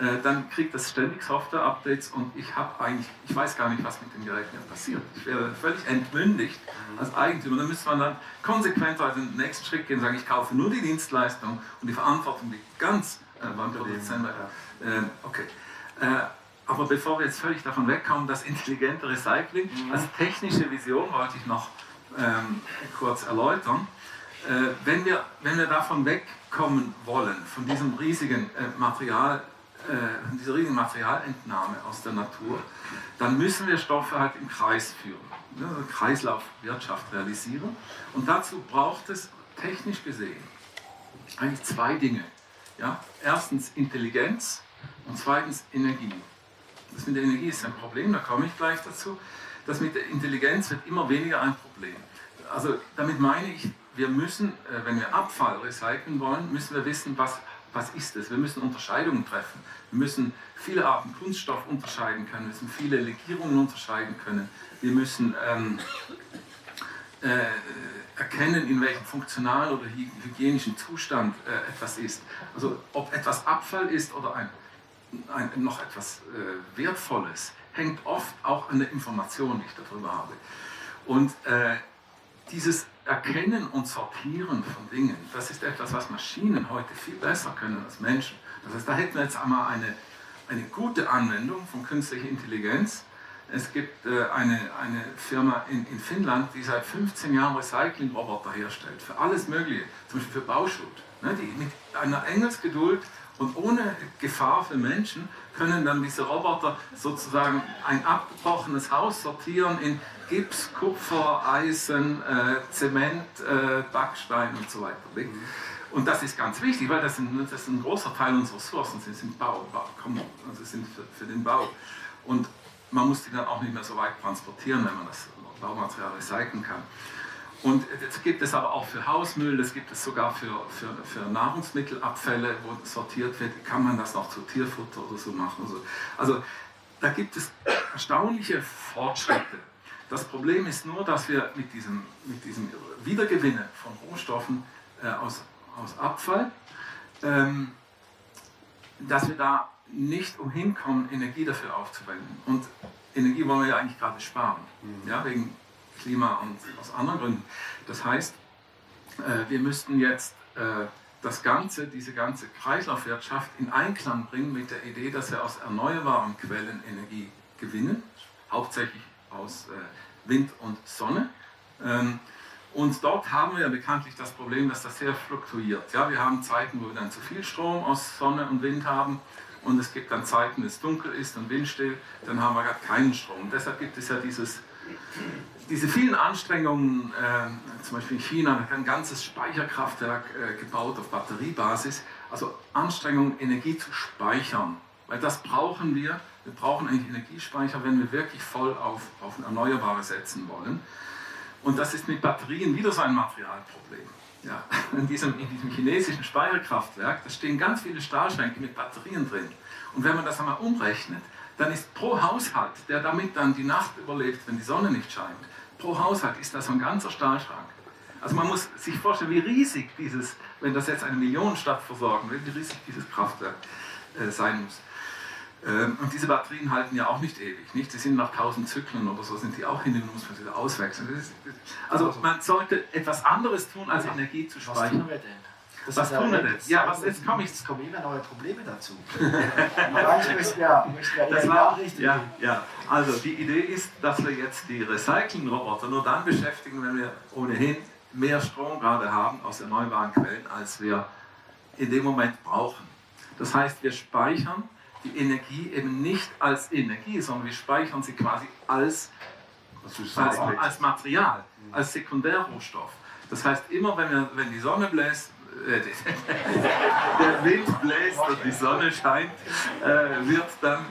äh, dann kriegt das ständig Software-Updates und ich habe eigentlich, ich weiß gar nicht, was mit dem Gerät mir passiert. Ich wäre völlig entmündigt als Eigentümer. Dann müsste man dann konsequent also den nächsten Schritt gehen und sagen, ich kaufe nur die Dienstleistung und die Verantwortung liegt ganz äh, beim Produzenten. Äh, okay. Aber bevor wir jetzt völlig davon wegkommen, das intelligente Recycling als technische Vision wollte ich noch ähm, kurz erläutern. Äh, wenn, wir, wenn wir davon wegkommen wollen, von diesem riesigen äh, Material, äh, dieser riesigen Materialentnahme aus der Natur, dann müssen wir Stoffe halt im Kreis führen, ne, also Kreislaufwirtschaft realisieren. Und dazu braucht es technisch gesehen eigentlich zwei Dinge. Ja? Erstens Intelligenz und zweitens Energie. Das mit der Energie ist ein Problem, da komme ich gleich dazu. Das mit der Intelligenz wird immer weniger ein Problem. Also damit meine ich, wir müssen, äh, wenn wir Abfall recyceln wollen, müssen wir wissen, was, was ist es. Wir müssen Unterscheidungen treffen. Wir müssen viele Arten Kunststoff unterscheiden können. Wir müssen viele Legierungen unterscheiden können. Wir müssen ähm, äh, erkennen, in welchem funktionalen oder hy- hygienischen Zustand äh, etwas ist. Also ob etwas Abfall ist oder ein, noch etwas äh, Wertvolles, hängt oft auch an der Information, die ich darüber habe. Und äh, dieses Erkennen und Sortieren von Dingen, das ist etwas, was Maschinen heute viel besser können als Menschen. Das heißt, da hätten wir jetzt einmal eine, eine gute Anwendung von künstlicher Intelligenz. Es gibt äh, eine, eine Firma in, in Finnland, die seit 15 Jahren Recyclingroboter herstellt, für alles Mögliche, zum Beispiel für Bauschutt. Ne, die mit einer Engelsgeduld und ohne Gefahr für Menschen können dann diese Roboter sozusagen ein abgebrochenes Haus sortieren in Gips, Kupfer, Eisen, äh, Zement, äh, Backstein und so weiter. nicht? Und das ist ganz wichtig, weil das, sind, das ist ein großer Teil unserer Ressourcen sind, sind Bau, Bau kommen, also sind für, für den Bau. Und man muss die dann auch nicht mehr so weit transportieren, wenn man das Baumaterial recyceln kann. Und das gibt es aber auch für Hausmüll, das gibt es sogar für, für, für Nahrungsmittelabfälle, wo sortiert wird, kann man das noch zu Tierfutter oder so machen. Also, also da gibt es erstaunliche Fortschritte. Das Problem ist nur, dass wir mit diesem, mit diesem Wiedergewinnen von Rohstoffen äh, aus, aus Abfall, ähm, dass wir da nicht umhin kommen, Energie dafür aufzuwenden. Und Energie wollen wir ja eigentlich gerade sparen, ja, wegen Klima und aus anderen Gründen. Das heißt, äh, wir müssten jetzt äh, das Ganze, diese ganze Kreislaufwirtschaft in Einklang bringen mit der Idee, dass wir aus erneuerbaren Quellen Energie gewinnen, hauptsächlich aus äh, Wind und Sonne. Ähm, und dort haben wir ja bekanntlich das Problem, dass das sehr fluktuiert. Ja, wir haben Zeiten, wo wir dann zu viel Strom aus Sonne und Wind haben und es gibt dann Zeiten, wo es dunkel ist und windstill, dann haben wir gerade keinen Strom. Deshalb gibt es ja dieses, diese vielen Anstrengungen, äh, zum Beispiel in China, da ein ganzes Speicherkraftwerk äh, gebaut auf Batteriebasis, also Anstrengungen, Energie zu speichern, weil das brauchen wir. Wir brauchen eigentlich Energiespeicher, wenn wir wirklich voll auf, auf Erneuerbare setzen wollen. Und das ist mit Batterien wieder so ein Materialproblem. Ja, <laughs> in, diesem, in diesem chinesischen Speicherkraftwerk, da stehen ganz viele Stahlschränke mit Batterien drin. Und wenn man das einmal umrechnet, dann ist pro Haushalt, der damit dann die Nacht überlebt, wenn die Sonne nicht scheint, pro Haushalt ist das so ein ganzer Stahlschrank. Also man muss sich vorstellen, wie riesig dieses, wenn das jetzt eine Millionenstadt versorgen will, wie riesig dieses Kraftwerk äh, sein muss. Ähm, und diese Batterien halten ja auch nicht ewig. Nicht? Sie sind nach 1000 Zyklen oder so, sind die auch hin und muss man sie wieder auswechseln. Ist, also man sollte etwas anderes tun, als Energie zu Was speichern. tun wir denn? Das Was tun wir denn? jetzt- Ja, was- jetzt komme ich- Jetzt kommen immer neue Probleme dazu. <laughs> Müssen müssen Das war, ja, ja, also die Idee ist, dass wir jetzt die Recycling-Roboter nur dann beschäftigen, wenn wir ohnehin mehr Strom gerade haben aus erneuerbaren Quellen, als wir in dem Moment brauchen. Das heißt, wir speichern die Energie eben nicht als Energie, sondern wir speichern sie quasi als als, als Material, als Sekundärrohstoff. Das heißt, immer wenn, wir, wenn die Sonne bläst, <laughs> der Wind bläst und die Sonne scheint, äh, wird dann,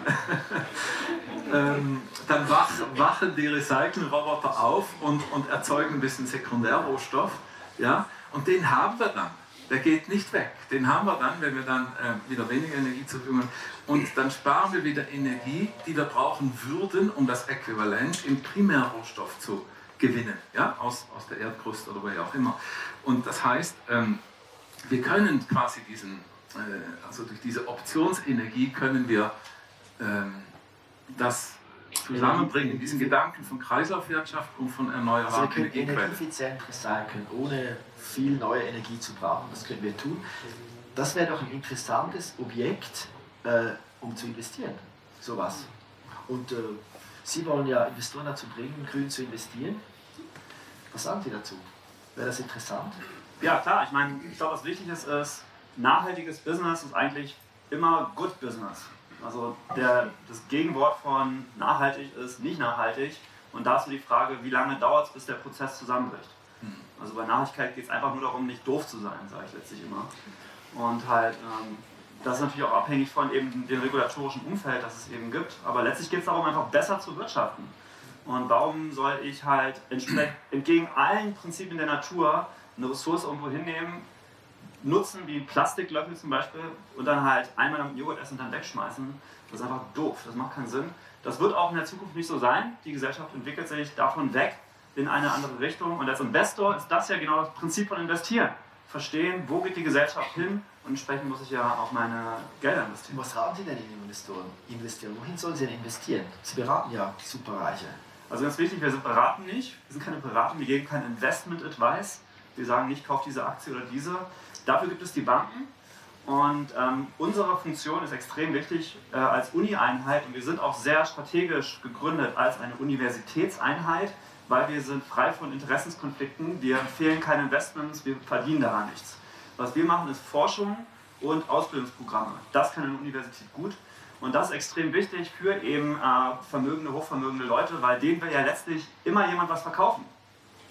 <laughs> ähm, dann wach, wachen die Recycling-Roboter auf und, und erzeugen ein bisschen Sekundärrohstoff. Ja? Und den haben wir dann. Der geht nicht weg. Den haben wir dann, wenn wir dann äh, wieder weniger Energie zur Verfügung haben. Und dann sparen wir wieder Energie, die wir brauchen würden, um das Äquivalent im Primärrohstoff zu gewinnen, ja? aus, aus der Erdkruste oder woher auch immer. Und das heißt, ähm, wir können quasi diesen, äh, also durch diese Optionsenergie können wir ähm, das zusammenbringen, diesen Gedanken von Kreislaufwirtschaft und von erneuerbaren also wir können energieeffizient recyceln, ohne viel neue Energie zu brauchen. Das können wir tun. Das wäre doch ein interessantes Objekt, äh, um zu investieren. Sowas. Und äh, Sie wollen ja Investoren dazu bringen, grün zu investieren. Was sagen Sie dazu? Wäre das interessant? Ja, klar. Ich meine, ich glaube, was wichtig ist, ist, nachhaltiges Business ist eigentlich immer Good Business. Also der, das Gegenwort von nachhaltig ist nicht nachhaltig. Und da ist so die Frage, wie lange dauert es, bis der Prozess zusammenbricht. Hm. Also bei Nachhaltigkeit geht es einfach nur darum, nicht doof zu sein, sage ich letztlich immer. Und halt, ähm, das ist natürlich auch abhängig von eben dem regulatorischen Umfeld, das es eben gibt. Aber letztlich geht es darum, einfach besser zu wirtschaften. Und warum soll ich halt entgegen allen Prinzipien der Natur eine Ressource irgendwo hinnehmen, nutzen, wie Plastiklöffel zum Beispiel, und dann halt einmal damit Joghurt essen und dann wegschmeißen. Das ist einfach doof, das macht keinen Sinn. Das wird auch in der Zukunft nicht so sein. Die Gesellschaft entwickelt sich davon weg in eine andere Richtung. Und als Investor ist das ja genau das Prinzip von Investieren. Verstehen, wo geht die Gesellschaft hin und entsprechend muss ich ja auch meine Gelder investieren. Was raten Sie denn den Investoren? Investieren? Wohin sollen sie denn investieren? Sie beraten ja Superreiche. Also ganz wichtig, wir beraten nicht, wir sind keine Beratung, wir geben kein Investment-Advice. Wir sagen nicht, kauf diese Aktie oder diese. Dafür gibt es die Banken. Und ähm, unsere Funktion ist extrem wichtig äh, als Uni-Einheit und wir sind auch sehr strategisch gegründet als eine Universitätseinheit, weil wir sind frei von Interessenskonflikten, wir empfehlen keine Investments, wir verdienen daran nichts. Was wir machen ist Forschung und Ausbildungsprogramme. Das kann eine Universität gut und das ist extrem wichtig für eben äh, vermögende, hochvermögende Leute, weil denen will ja letztlich immer jemand was verkaufen.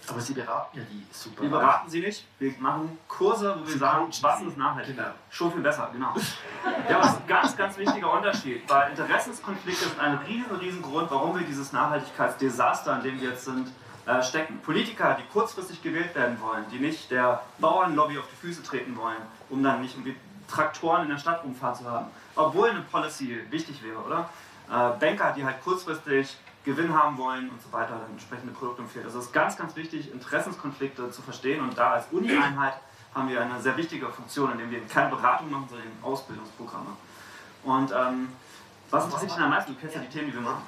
Aber Sie beraten ja die super. Wir beraten sie nicht. Wir machen Kurse, wo wir sagen, was ist nachhaltig. Genau. Schon viel besser, genau. <laughs> ja, was ist ein ganz, ganz wichtiger Unterschied. Weil Interessenskonflikte sind ein riesen, riesen Grund, warum wir dieses Nachhaltigkeitsdesaster, in dem wir jetzt sind, äh, stecken. Politiker, die kurzfristig gewählt werden wollen, die nicht der Bauernlobby auf die Füße treten wollen, um dann nicht irgendwie Traktoren in der Stadt rumfahren zu haben. Obwohl eine Policy wichtig wäre, oder? Äh, Banker, die halt kurzfristig Gewinn haben wollen und so weiter, dann entsprechende Produkte empfehlen. Also es ist ganz, ganz wichtig, Interessenskonflikte zu verstehen und da als Uni-Einheit haben wir eine sehr wichtige Funktion, indem wir keine Beratung machen, sondern Ausbildungsprogramme. Und ähm, was interessiert dich am meisten? Du kennst ja die Themen, die wir machen.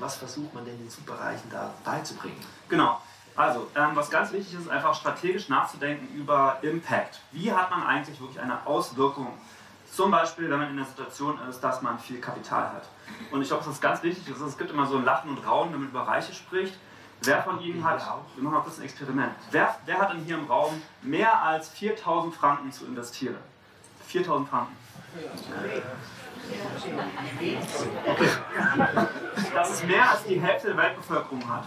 Was versucht man denn den Superreichen da beizubringen? Genau. Also, ähm, was ganz wichtig ist, einfach strategisch nachzudenken über Impact. Wie hat man eigentlich wirklich eine Auswirkung zum Beispiel, wenn man in der Situation ist, dass man viel Kapital hat. Und ich glaube, das ist ganz wichtig. Es gibt immer so ein Lachen und Raunen, wenn man über Reiche spricht. Wer von Ihnen hat, wir machen mal kurz ein Experiment, wer, wer hat denn hier im Raum mehr als 4000 Franken zu investieren? 4000 Franken. Okay. Das ist mehr als die Hälfte der Weltbevölkerung hat.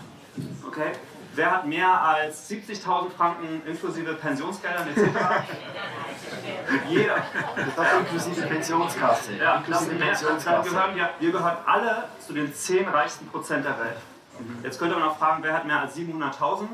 Okay? Wer hat mehr als 70.000 Franken inklusive Pensionsgeldern etc.? <laughs> Jeder. Das ist inklusive Pensionskasse. Ja, inklusive Pensionskasse. Gehören wir, wir gehören alle zu den 10 reichsten Prozent der Welt. Jetzt könnte man auch fragen, wer hat mehr als 700.000?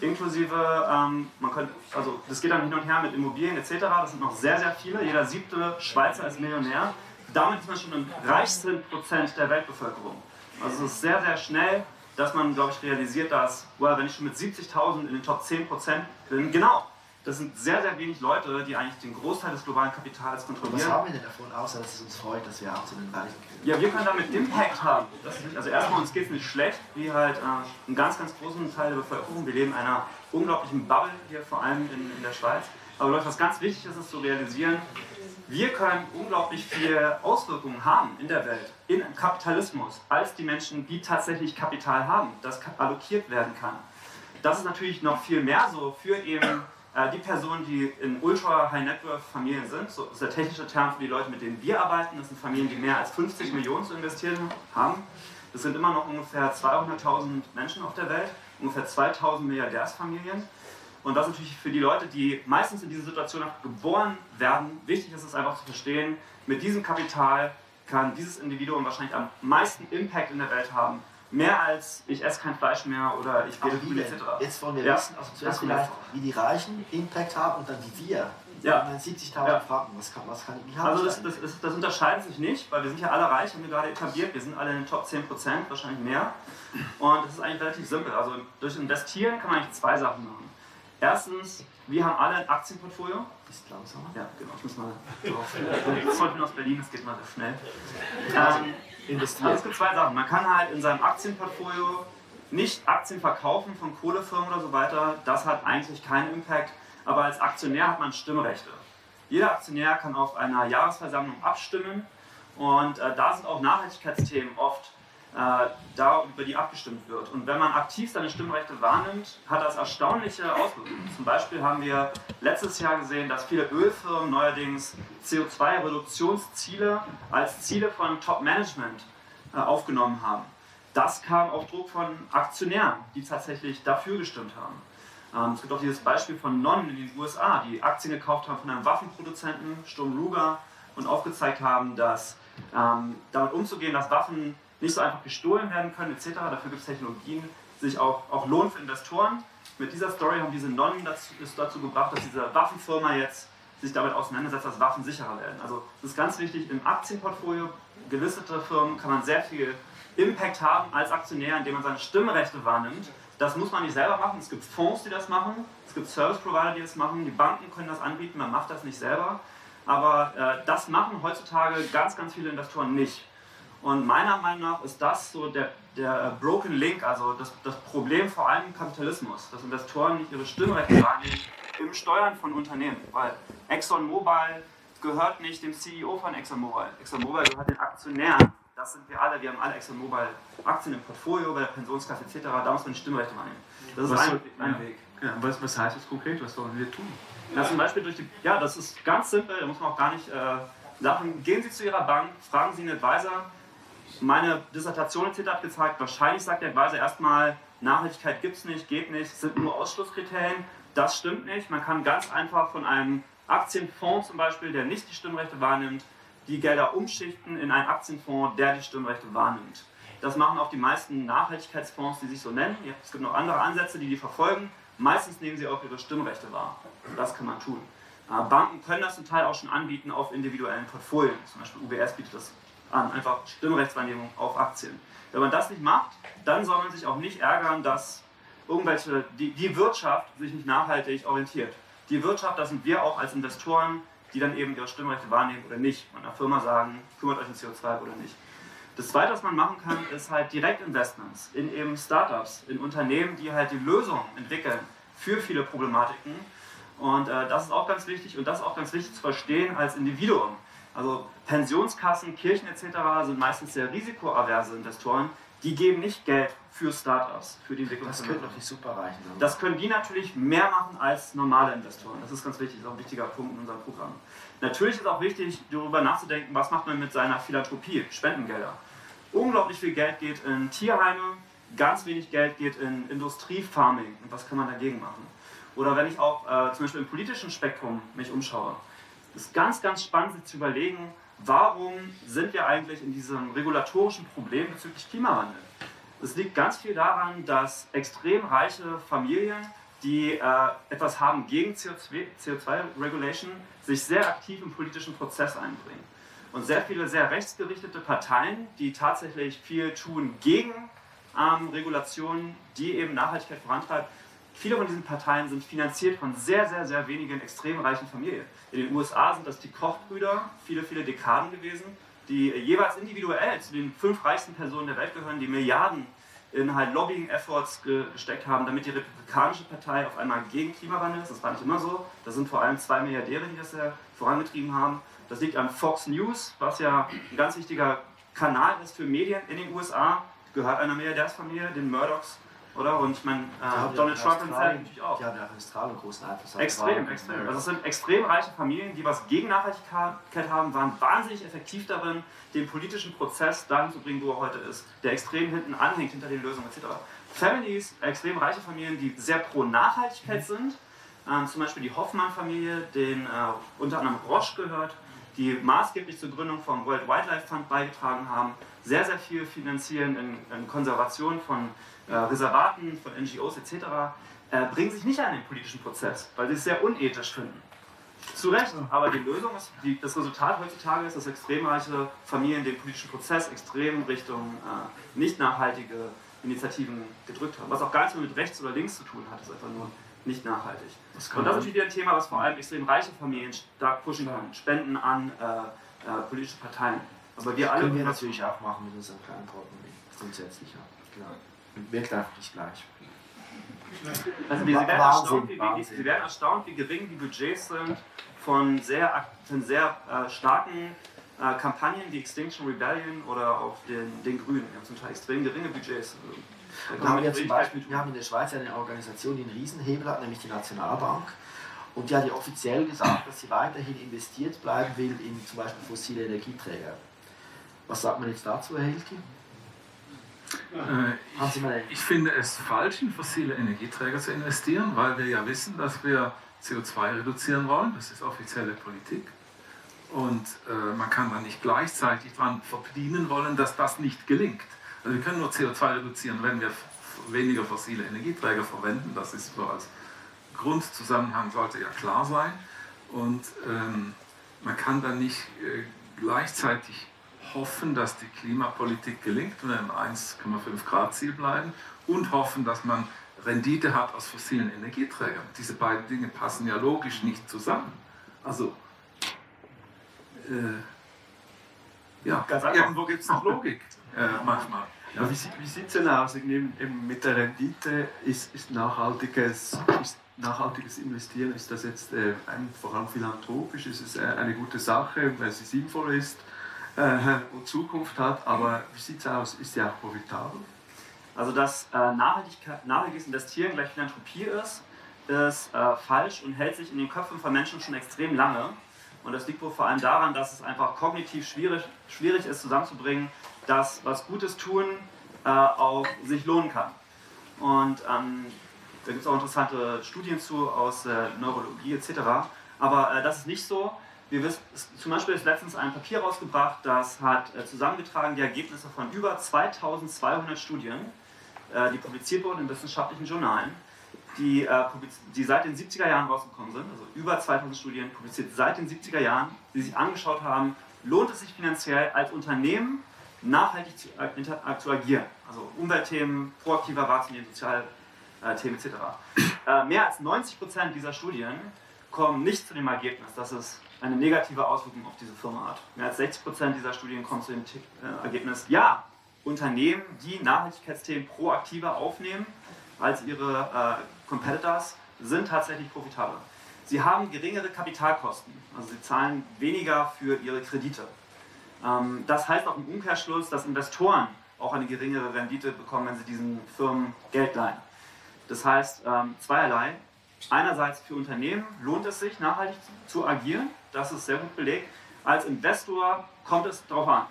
Inklusive, ähm, man könnte, also das geht dann hin und her mit Immobilien etc. Das sind noch sehr, sehr viele. Jeder siebte Schweizer ist Millionär. Damit ist man schon im reichsten Prozent der Weltbevölkerung. Also es ist sehr, sehr schnell dass man, glaube ich, realisiert, dass, well, wenn ich schon mit 70.000 in den Top 10% bin, genau, das sind sehr, sehr wenig Leute, die eigentlich den Großteil des globalen Kapitals kontrollieren. Was haben wir denn davon, außer dass es uns freut, dass wir auch zu den Reichen gehören? Ja, wir können damit Impact haben. also erstmal, uns geht es nicht schlecht, wie halt äh, einen ganz, ganz großen Teil der Bevölkerung. Wir leben in einer unglaublichen Bubble hier, vor allem in, in der Schweiz. Aber Leute, was ganz wichtig ist, ist zu realisieren, wir können unglaublich viele Auswirkungen haben in der Welt, in Kapitalismus, als die Menschen, die tatsächlich Kapital haben, das allokiert werden kann. Das ist natürlich noch viel mehr so für eben äh, die Personen, die in Ultra-High-Net-Worth-Familien sind. So ist der technische Term für die Leute, mit denen wir arbeiten. Das sind Familien, die mehr als 50 Millionen zu investieren haben. Es sind immer noch ungefähr 200.000 Menschen auf der Welt, ungefähr 2.000 Milliardärsfamilien. Und das ist natürlich für die Leute, die meistens in diese Situation geboren werden, wichtig ist es einfach zu verstehen, mit diesem Kapital kann dieses Individuum wahrscheinlich am meisten Impact in der Welt haben. Mehr als ich esse kein Fleisch mehr oder ich werde grün etc. Jetzt wollen wir ja. wissen, also zuerst vielleicht, wie die Reichen Impact haben und dann wie wir. Ja. 70.000 ja. Franken, was kann, was kann ich haben? Also das, das, ist, das, unterscheidet sich nicht, weil wir sind ja alle reich, haben wir gerade etabliert, wir sind alle in den Top 10%, wahrscheinlich mehr. Und das ist eigentlich relativ simpel. Also durch Investieren kann man eigentlich zwei Sachen machen. Erstens, wir haben alle ein Aktienportfolio. Ist langsamer? Ja, genau. Ich muss mal drauf. Ich bin aus Berlin, es geht mal sehr schnell. Ähm, investieren. Also es gibt zwei Sachen. Man kann halt in seinem Aktienportfolio nicht Aktien verkaufen von Kohlefirmen oder so weiter. Das hat eigentlich keinen Impact. Aber als Aktionär hat man Stimmrechte. Jeder Aktionär kann auf einer Jahresversammlung abstimmen. Und äh, da sind auch Nachhaltigkeitsthemen oft äh, da, über die abgestimmt wird. Und wenn man aktiv seine Stimmrechte wahrnimmt, hat das erstaunliche Auswirkungen. Zum Beispiel haben wir letztes Jahr gesehen, dass viele Ölfirmen neuerdings CO2-Reduktionsziele als Ziele von Top-Management äh, aufgenommen haben. Das kam auf Druck von Aktionären, die tatsächlich dafür gestimmt haben. Ähm, es gibt auch dieses Beispiel von Non in den USA, die Aktien gekauft haben von einem Waffenproduzenten, Sturm Ruger, und aufgezeigt haben, dass ähm, damit umzugehen, dass Waffen nicht so einfach gestohlen werden können etc. Dafür gibt es Technologien, sich auch, auch lohnen für Investoren. Mit dieser Story haben diese Nonnen dazu, ist dazu gebracht, dass diese Waffenfirma jetzt sich damit auseinandersetzt, dass Waffen sicherer werden. Also es ist ganz wichtig, im Aktienportfolio gelistete Firmen kann man sehr viel Impact haben als Aktionär, indem man seine Stimmrechte wahrnimmt. Das muss man nicht selber machen. Es gibt Fonds, die das machen. Es gibt Service Provider, die das machen. Die Banken können das anbieten. Man macht das nicht selber. Aber äh, das machen heutzutage ganz, ganz viele Investoren nicht. Und meiner Meinung nach ist das so der, der Broken Link, also das, das Problem vor allem im Kapitalismus, dass Investoren nicht ihre Stimmrechte wahrnehmen im Steuern von Unternehmen. Weil ExxonMobil gehört nicht dem CEO von ExxonMobil. ExxonMobil gehört den Aktionären. Das sind wir alle. Wir haben alle ExxonMobil Aktien im Portfolio, bei der Pensionskasse etc. Da muss man Stimmrechte wahrnehmen. Das ist was ein, ein ja. Weg. Ja, was, was heißt das konkret? Was sollen wir tun? Ja, zum Beispiel durch die, ja, das ist ganz simpel, da muss man auch gar nicht äh, Sachen. Gehen Sie zu Ihrer Bank, fragen Sie einen Advisor, meine Dissertation etc. hat gezeigt, wahrscheinlich sagt der Advisor erstmal, Nachhaltigkeit gibt es nicht, geht nicht, sind nur Ausschlusskriterien. Das stimmt nicht. Man kann ganz einfach von einem Aktienfonds zum Beispiel, der nicht die Stimmrechte wahrnimmt, die Gelder umschichten in einen Aktienfonds, der die Stimmrechte wahrnimmt. Das machen auch die meisten Nachhaltigkeitsfonds, die sich so nennen. Es gibt noch andere Ansätze, die die verfolgen. Meistens nehmen sie auch ihre Stimmrechte wahr. Das kann man tun. Banken können das zum Teil auch schon anbieten auf individuellen Portfolien. Zum Beispiel UBS bietet das an, einfach Stimmrechtswahrnehmung auf Aktien. Wenn man das nicht macht, dann soll man sich auch nicht ärgern, dass irgendwelche, die, die Wirtschaft sich nicht nachhaltig orientiert. Die Wirtschaft, das sind wir auch als Investoren, die dann eben ihre Stimmrechte wahrnehmen oder nicht. Und einer Firma sagen, kümmert euch um CO2 oder nicht. Das zweite, was man machen kann, ist halt Direktinvestments in eben Startups, in Unternehmen, die halt die Lösung entwickeln für viele Problematiken. Und äh, das ist auch ganz wichtig und das ist auch ganz wichtig zu verstehen als Individuum. Also Pensionskassen, Kirchen etc. sind meistens sehr risikoaverse Investoren. Die geben nicht Geld für Startups, für die Entwicklung. Das können doch die Superreichen sein. Das können die natürlich mehr machen als normale Investoren. Das ist ganz wichtig, das ist auch ein wichtiger Punkt in unserem Programm. Natürlich ist auch wichtig, darüber nachzudenken, was macht man mit seiner Philanthropie, Spendengelder. Unglaublich viel Geld geht in Tierheime, ganz wenig Geld geht in Industriefarming. Und was kann man dagegen machen? Oder wenn ich auch äh, zum Beispiel im politischen Spektrum mich umschaue, ist ganz, ganz spannend, sich zu überlegen, warum sind wir eigentlich in diesem regulatorischen Problem bezüglich Klimawandel? Es liegt ganz viel daran, dass extrem reiche Familien, die äh, etwas haben gegen CO2-Regulation, sich sehr aktiv im politischen Prozess einbringen. Und sehr viele sehr rechtsgerichtete Parteien, die tatsächlich viel tun gegen ähm, Regulationen, die eben Nachhaltigkeit vorantreiben, Viele von diesen Parteien sind finanziert von sehr, sehr, sehr wenigen extrem reichen Familien. In den USA sind das die Koch-Brüder, viele, viele Dekaden gewesen, die jeweils individuell zu den fünf reichsten Personen der Welt gehören, die Milliarden in halt Lobbying-Efforts gesteckt haben, damit die Republikanische Partei auf einmal gegen Klimawandel ist. Das war nicht immer so. Das sind vor allem zwei Milliardäre, die das ja vorangetrieben haben. Das liegt an Fox News, was ja ein ganz wichtiger Kanal ist für Medien in den USA. Gehört einer Milliardärsfamilie, den Murdochs oder? Und ich meine, äh, Donald Trump in natürlich auch. Die haben ja auch Australien großen Einfluss. Extrem, extrem. Also es sind extrem reiche Familien, die was gegen Nachhaltigkeit haben, waren wahnsinnig effektiv darin, den politischen Prozess dahin zu bringen, wo er heute ist, der extrem hinten anhängt, hinter den Lösungen etc. Families, extrem reiche Familien, die sehr pro Nachhaltigkeit sind, ähm, zum Beispiel die Hoffmann-Familie, den äh, unter anderem Roche gehört, die maßgeblich zur Gründung vom World Wildlife Fund beigetragen haben, sehr, sehr viel finanzieren in, in Konservation von äh, Reservaten, von NGOs etc., äh, bringen sich nicht an den politischen Prozess, weil sie es sehr unethisch finden. Zu Recht, aber die Lösung ist, die, das Resultat heutzutage ist, dass extrem reiche Familien den politischen Prozess extrem Richtung äh, nicht nachhaltige Initiativen gedrückt haben. Was auch gar nichts mehr mit rechts oder links zu tun hat, ist einfach nur nicht nachhaltig. Das und das ist natürlich wieder ein Thema, was vor allem extrem reiche Familien stark pushen kann. Spenden an äh, äh, politische Parteien. Aber wir alle. Können wir natürlich auch machen mit unserem kleinen Portemonnaie. Grundsätzlich, ja. Klar. Wirkt einfach nicht gleich. Also wir, werden erstaunt, wie, wie, Sie werden erstaunt, wie gering die Budgets sind von sehr, von sehr äh, starken äh, Kampagnen wie Extinction Rebellion oder auch den, den Grünen. Die haben zum Teil extrem geringe Budgets. Da haben wir, zum Beispiel, wir haben in der Schweiz eine Organisation, die einen Riesenhebel hat, nämlich die Nationalbank. Und die hat ja offiziell gesagt, dass sie weiterhin investiert bleiben will in zum Beispiel fossile Energieträger. Was sagt man jetzt dazu, Herr Hilke? Äh, ich, ich, finde es falsch, in fossile Energieträger zu investieren, weil wir ja wissen, dass wir CO2 reduzieren wollen. Das ist offizielle Politik. Und äh, man kann dann nicht gleichzeitig daran verdienen wollen, dass das nicht gelingt. Also wir können nur CO2 reduzieren, wenn wir weniger fossile Energieträger verwenden. Das ist so als Grundzusammenhang sollte ja klar sein. Und ähm, man kann dann nicht äh, gleichzeitig hoffen, dass die Klimapolitik gelingt und im 1,5 Grad Ziel bleiben und hoffen, dass man Rendite hat aus fossilen Energieträgern. Diese beiden Dinge passen ja logisch nicht zusammen. Also, äh, ja, irgendwo gibt es noch Logik äh, manchmal. Ja. Wie, wie sieht es denn aus? Mit der Rendite ist, ist, nachhaltiges, ist nachhaltiges Investieren, ist das jetzt äh, ein, vor allem philanthropisch, ist es äh, eine gute Sache, weil sie sinnvoll ist äh, und Zukunft hat, aber wie sieht es aus? Ist sie auch profitabel? Also, dass äh, nachhaltiges Investieren gleich Philanthropie ist, ist äh, falsch und hält sich in den Köpfen von Menschen schon extrem lange. Und das liegt wohl vor allem daran, dass es einfach kognitiv schwierig, schwierig ist, zusammenzubringen, dass was Gutes tun äh, auch sich lohnen kann. Und ähm, da gibt es auch interessante Studien zu aus äh, Neurologie etc. Aber äh, das ist nicht so. Wir wissen, zum Beispiel ist letztens ein Papier rausgebracht, das hat äh, zusammengetragen die Ergebnisse von über 2200 Studien, äh, die publiziert wurden in wissenschaftlichen Journalen, die, äh, die seit den 70er Jahren rausgekommen sind. Also über 2000 Studien publiziert seit den 70er Jahren, die sich angeschaut haben, lohnt es sich finanziell als Unternehmen nachhaltig zu, zu agieren. Also Umweltthemen proaktiver wahrzunehmen, Sozialthemen etc. Mehr als 90 Prozent dieser Studien kommen nicht zu dem Ergebnis, dass es eine negative Auswirkung auf diese Firma hat. Mehr als 60 Prozent dieser Studien kommen zu dem äh, Ergebnis, ja, Unternehmen, die Nachhaltigkeitsthemen proaktiver aufnehmen als ihre äh, Competitors, sind tatsächlich profitabel. Sie haben geringere Kapitalkosten, also sie zahlen weniger für ihre Kredite. Ähm, das heißt auch im Umkehrschluss, dass Investoren auch eine geringere Rendite bekommen, wenn sie diesen Firmen Geld leihen. Das heißt ähm, zweierlei. Einerseits für Unternehmen lohnt es sich, nachhaltig zu agieren, das ist sehr gut belegt. Als Investor kommt es darauf an.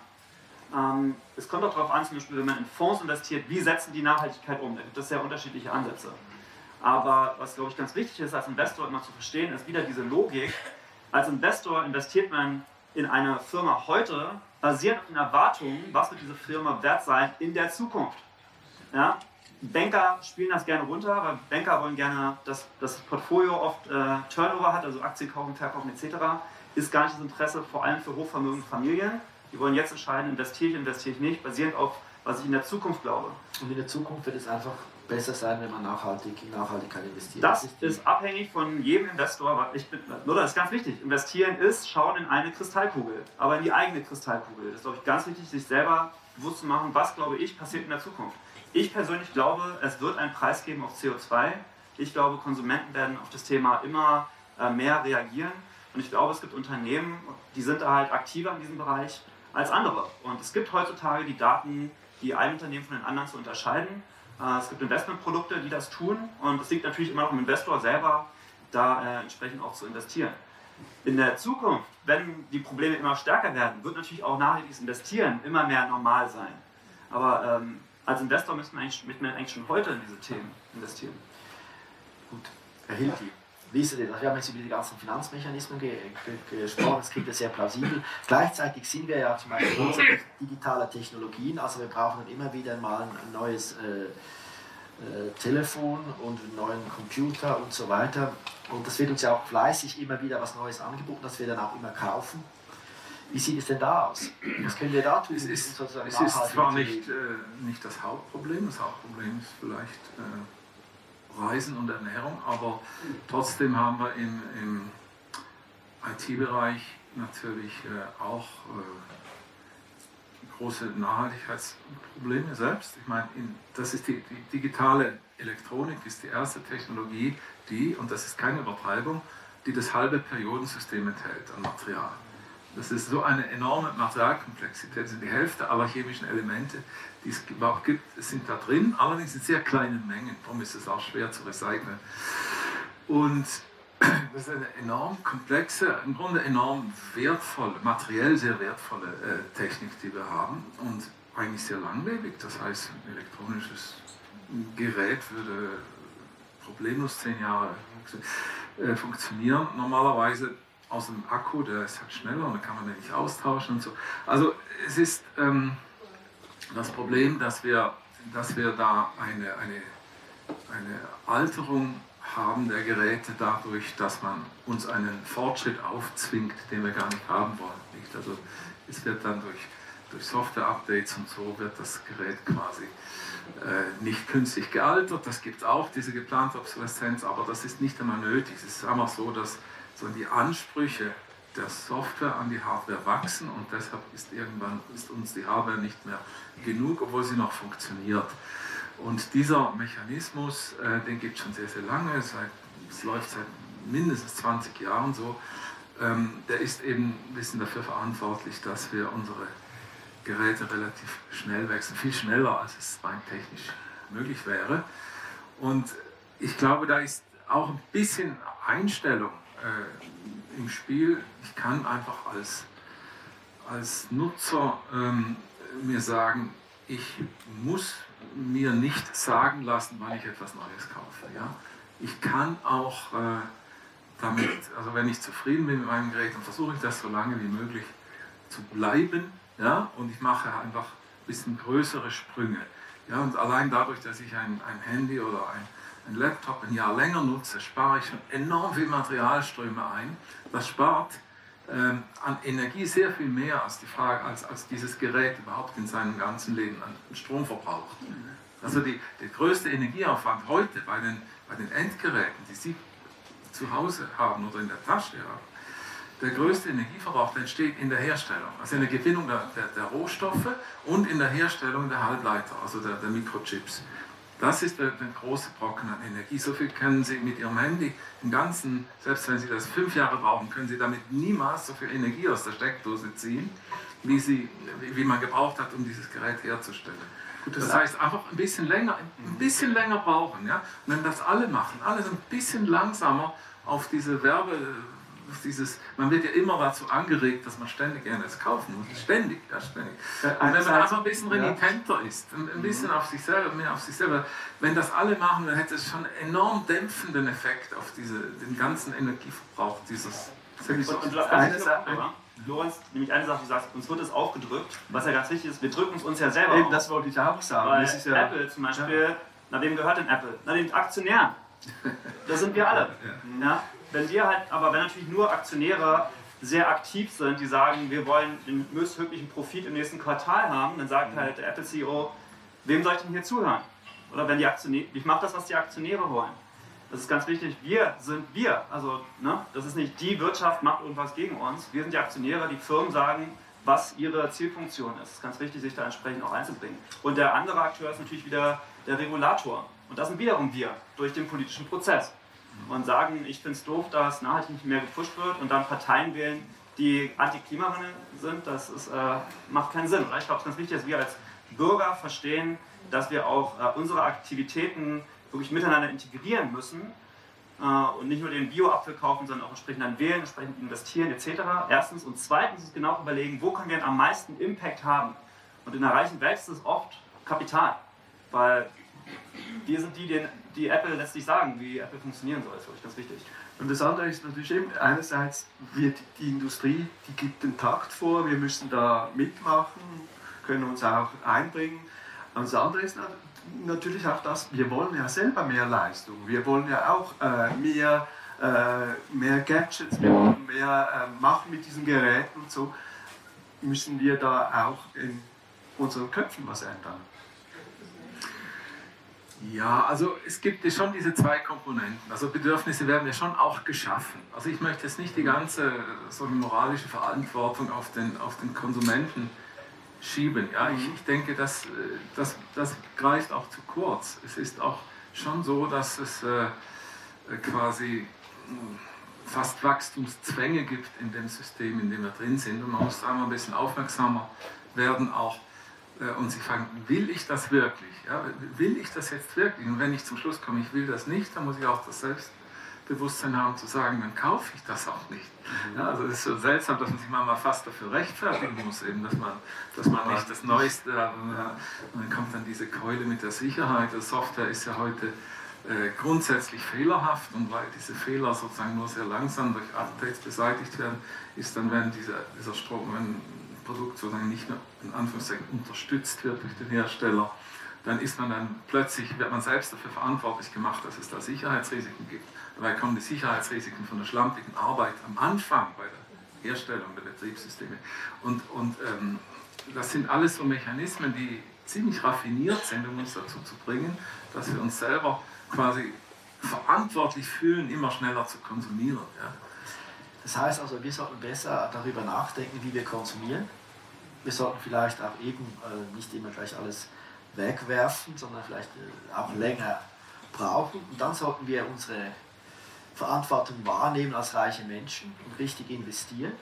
Ähm, es kommt auch darauf an, zum Beispiel, wenn man in Fonds investiert, wie setzen die Nachhaltigkeit um? Da gibt es sehr unterschiedliche Ansätze. Aber was, glaube ich, ganz wichtig ist, als Investor immer zu verstehen, ist wieder diese Logik. Als Investor investiert man in eine Firma heute, basierend auf den Erwartungen, was wird diese Firma wert sein in der Zukunft. Ja? Banker spielen das gerne runter, weil Banker wollen gerne, dass das Portfolio oft äh, Turnover hat, also Aktien kaufen, verkaufen etc. Ist gar nicht das Interesse, vor allem für hochvermögende Familien. Die wollen jetzt entscheiden, investiere ich, investiere ich nicht, basierend auf, was ich in der Zukunft glaube. Und in der Zukunft wird es einfach besser sein, wenn man nachhaltig in Nachhaltigkeit investiert. Das ist, ist abhängig von jedem Investor. Ich bin, nur das ist ganz wichtig. Investieren ist schauen in eine Kristallkugel, aber in die eigene Kristallkugel. Das ist, glaube ich, ganz wichtig, sich selber bewusst zu machen, was, glaube ich, passiert in der Zukunft. Ich persönlich glaube, es wird einen Preis geben auf CO2. Ich glaube, Konsumenten werden auf das Thema immer äh, mehr reagieren. Und ich glaube, es gibt Unternehmen, die sind da halt aktiver in diesem Bereich als andere. Und es gibt heutzutage die Daten, die ein Unternehmen von den anderen zu unterscheiden. Äh, es gibt Investmentprodukte, die das tun und es liegt natürlich immer noch im Investor selber, da äh, entsprechend auch zu investieren. In der Zukunft, wenn die Probleme immer stärker werden, wird natürlich auch nachhaltiges Investieren immer mehr normal sein. Aber ähm, als Investor müssen wir, eigentlich, müssen wir eigentlich schon heute in diese Themen investieren. Gut, Herr Hilti, wie ist das? Wir haben jetzt über die ganzen Finanzmechanismen ge ge gesprochen, das klingt ja sehr plausibel. Gleichzeitig sind wir ja zum Beispiel in digitaler Technologien, also wir brauchen dann immer wieder mal ein neues äh, äh, Telefon und einen neuen Computer und so weiter. Und das wird uns ja auch fleißig immer wieder was Neues angeboten, das wir dann auch immer kaufen. Wie sieht es denn da aus? Was können wir da tun? Es ist, es ist zwar nicht, äh, nicht das Hauptproblem, das Hauptproblem ist vielleicht äh, Reisen und Ernährung, aber trotzdem haben wir im, im IT-Bereich natürlich äh, auch äh, große Nachhaltigkeitsprobleme selbst. Ich meine, in, das ist die, die digitale Elektronik, ist die erste Technologie, die, und das ist keine Übertreibung, die das halbe Periodensystem enthält an Material. Das ist so eine enorme Materialkomplexität. Die Hälfte aller chemischen Elemente, die es überhaupt gibt, sind da drin, allerdings in sehr kleinen Mengen. Darum ist es auch schwer zu recyceln. Und <clears throat> das ist eine enorm komplexe, im Grunde enorm wertvolle, materiell sehr wertvolle äh, Technik, die wir haben und eigentlich sehr langlebig. Das heißt, ein elektronisches Gerät würde problemlos zehn Jahre äh, funktionieren. Normalerweise aus dem Akku, der ist halt schneller und kann man den nicht austauschen und so. Also es ist ähm, das Problem, dass wir, dass wir da eine, eine, eine Alterung haben der Geräte dadurch, dass man uns einen Fortschritt aufzwingt, den wir gar nicht haben wollen. Nicht? Also es wird dann durch, durch Software-Updates und so wird das Gerät quasi äh, nicht künstlich gealtert. Das gibt es auch, diese geplante Obsoleszenz, aber das ist nicht einmal nötig. Es ist einfach so, dass sondern die Ansprüche der Software an die Hardware wachsen und deshalb ist irgendwann ist uns die Hardware nicht mehr genug, obwohl sie noch funktioniert. Und dieser Mechanismus, äh, den gibt es schon sehr, sehr lange, es läuft seit mindestens 20 Jahren so, ähm, der ist eben ein bisschen dafür verantwortlich, dass wir unsere Geräte relativ schnell wechseln, viel schneller als es rein technisch möglich wäre. Und ich glaube, da ist auch ein bisschen Einstellung äh, im Spiel. Ich kann einfach als, als Nutzer ähm, mir sagen, ich muss mir nicht sagen lassen, wann ich etwas Neues kaufe. Ja? Ich kann auch äh, damit, also wenn ich zufrieden bin mit meinem Gerät, dann versuche ich das so lange wie möglich zu bleiben. Ja? Und ich mache einfach ein bisschen größere Sprünge. Ja? Und allein dadurch, dass ich ein, ein Handy oder ein einen Laptop ein Jahr länger nutze, spare ich schon enorm viel Materialströme ein. Das spart ähm, an Energie sehr viel mehr als, die Frage, als, als dieses Gerät überhaupt in seinem ganzen Leben an Strom verbraucht. Also die, der größte Energieaufwand heute bei den, bei den Endgeräten, die Sie zu Hause haben oder in der Tasche haben, der größte Energieverbrauch entsteht in der Herstellung, also in der Gewinnung der, der, der Rohstoffe und in der Herstellung der Halbleiter, also der, der Mikrochips. Das ist der, der, große Brocken an Energie. So viel können Sie mit Ihrem Handy im Ganzen, selbst wenn Sie das fünf Jahre brauchen, können Sie damit niemals so viel Energie aus der Steckdose ziehen, wie, sie, wie man gebraucht hat, um dieses Gerät herzustellen. Gut, das, das heißt, einfach ein bisschen länger, ein bisschen länger brauchen. Ja? Und wenn das alle machen, alles ein bisschen langsamer auf diese Werbe dieses, man wird ja immer dazu angeregt, dass man ständig etwas kaufen muss. Ständig, ja, ständig. Und wenn man einfach ein bisschen renitenter ist, ein bisschen mhm. auf sich selber, mehr auf sich selber, wenn das alle machen, dann hätte es schon einen enorm dämpfenden Effekt auf diese, den ganzen Energieverbrauch dieses. Und, und, eine Sache, Lorenz, nämlich eine Sache, du sagst, uns wird es aufgedrückt, was ja ganz wichtig ist, wir drücken es uns ja selber Eben, auf. das wollte ich auch sagen. Weil ja, Apple zum Beispiel, ja. na wem gehört denn Apple? Na den Aktionären. <laughs> Das sind wir alle. Ja. ja. Wenn wir halt, aber wenn natürlich nur Aktionäre sehr aktiv sind, die sagen, wir wollen den höchstmöglichen Profit im nächsten Quartal haben, dann sagt halt der Apple CEO, wem soll ich denn hier zuhören? Oder wenn die Aktionäre, ich mache das, was die Aktionäre wollen. Das ist ganz wichtig, wir sind wir. Also, ne, das ist nicht die Wirtschaft macht irgendwas gegen uns. Wir sind die Aktionäre, die Firmen sagen, was ihre Zielfunktion ist. Es ist ganz wichtig, sich da entsprechend auch einzubringen. Und der andere Akteur ist natürlich wieder der Regulator. Und das sind wiederum wir durch den politischen Prozess und sagen, ich finde es doof, dass nachhaltig nicht mehr gepusht wird und dann Parteien wählen, die anti-Klimawandel sind, das ist, äh, macht keinen Sinn. Ich glaube, es ist ganz wichtig, dass wir als Bürger verstehen, dass wir auch äh, unsere Aktivitäten wirklich miteinander integrieren müssen äh, und nicht nur den Bio-Apfel kaufen, sondern auch entsprechend dann wählen, entsprechend investieren etc. Erstens und zweitens ist genau überlegen, wo können wir am meisten Impact haben. Und in der reichen Welt ist es oft Kapital, weil wir sind die, die, die Apple letztlich sagen, wie Apple funktionieren soll. Das ist wirklich ganz wichtig. Und das andere ist natürlich eben, einerseits wird die Industrie, die gibt den Takt vor, wir müssen da mitmachen, können uns auch einbringen. Und das andere ist natürlich auch das, wir wollen ja selber mehr Leistung, wir wollen ja auch äh, mehr, äh, mehr Gadgets, wir wollen mehr äh, machen mit diesen Geräten und so, müssen wir da auch in unseren Köpfen was ändern. Ja, also es gibt ja schon diese zwei Komponenten. Also Bedürfnisse werden ja schon auch geschaffen. Also ich möchte jetzt nicht die ganze so eine moralische Verantwortung auf den, auf den Konsumenten schieben. Ja, ich, ich denke, das, das, das greift auch zu kurz. Es ist auch schon so, dass es äh, quasi hm, fast Wachstumszwänge gibt in dem System, in dem wir drin sind. Und man muss da mal ein bisschen aufmerksamer werden auch äh, und sich fragen, will ich das wirklich? Ja, will ich das jetzt wirklich? Und wenn ich zum Schluss komme, ich will das nicht, dann muss ich auch das Selbstbewusstsein haben zu sagen, dann kaufe ich das auch nicht. Mhm. Ja, also es ist so seltsam, dass man sich manchmal fast dafür rechtfertigen muss, eben, dass, man, dass man nicht das Neueste hat. Und dann kommt dann diese Keule mit der Sicherheit. Die Software ist ja heute äh, grundsätzlich fehlerhaft und weil diese Fehler sozusagen nur sehr langsam durch Updates beseitigt werden, ist dann, wenn dieser, dieser Strom, wenn Produkt sozusagen nicht mehr in Anführungszeichen unterstützt wird durch den Hersteller, dann ist man dann plötzlich, wird man selbst dafür verantwortlich gemacht, dass es da Sicherheitsrisiken gibt. Dabei kommen die Sicherheitsrisiken von der schlampigen Arbeit am Anfang bei der Herstellung der Betriebssysteme. Und, und ähm, das sind alles so Mechanismen, die ziemlich raffiniert sind, um uns dazu zu bringen, dass wir uns selber quasi verantwortlich fühlen, immer schneller zu konsumieren. Ja. Das heißt also, wir sollten besser darüber nachdenken, wie wir konsumieren wir sollten vielleicht auch eben äh, nicht immer gleich alles wegwerfen, sondern vielleicht äh, auch länger brauchen. Und dann sollten wir unsere Verantwortung wahrnehmen als reiche Menschen und richtig investieren.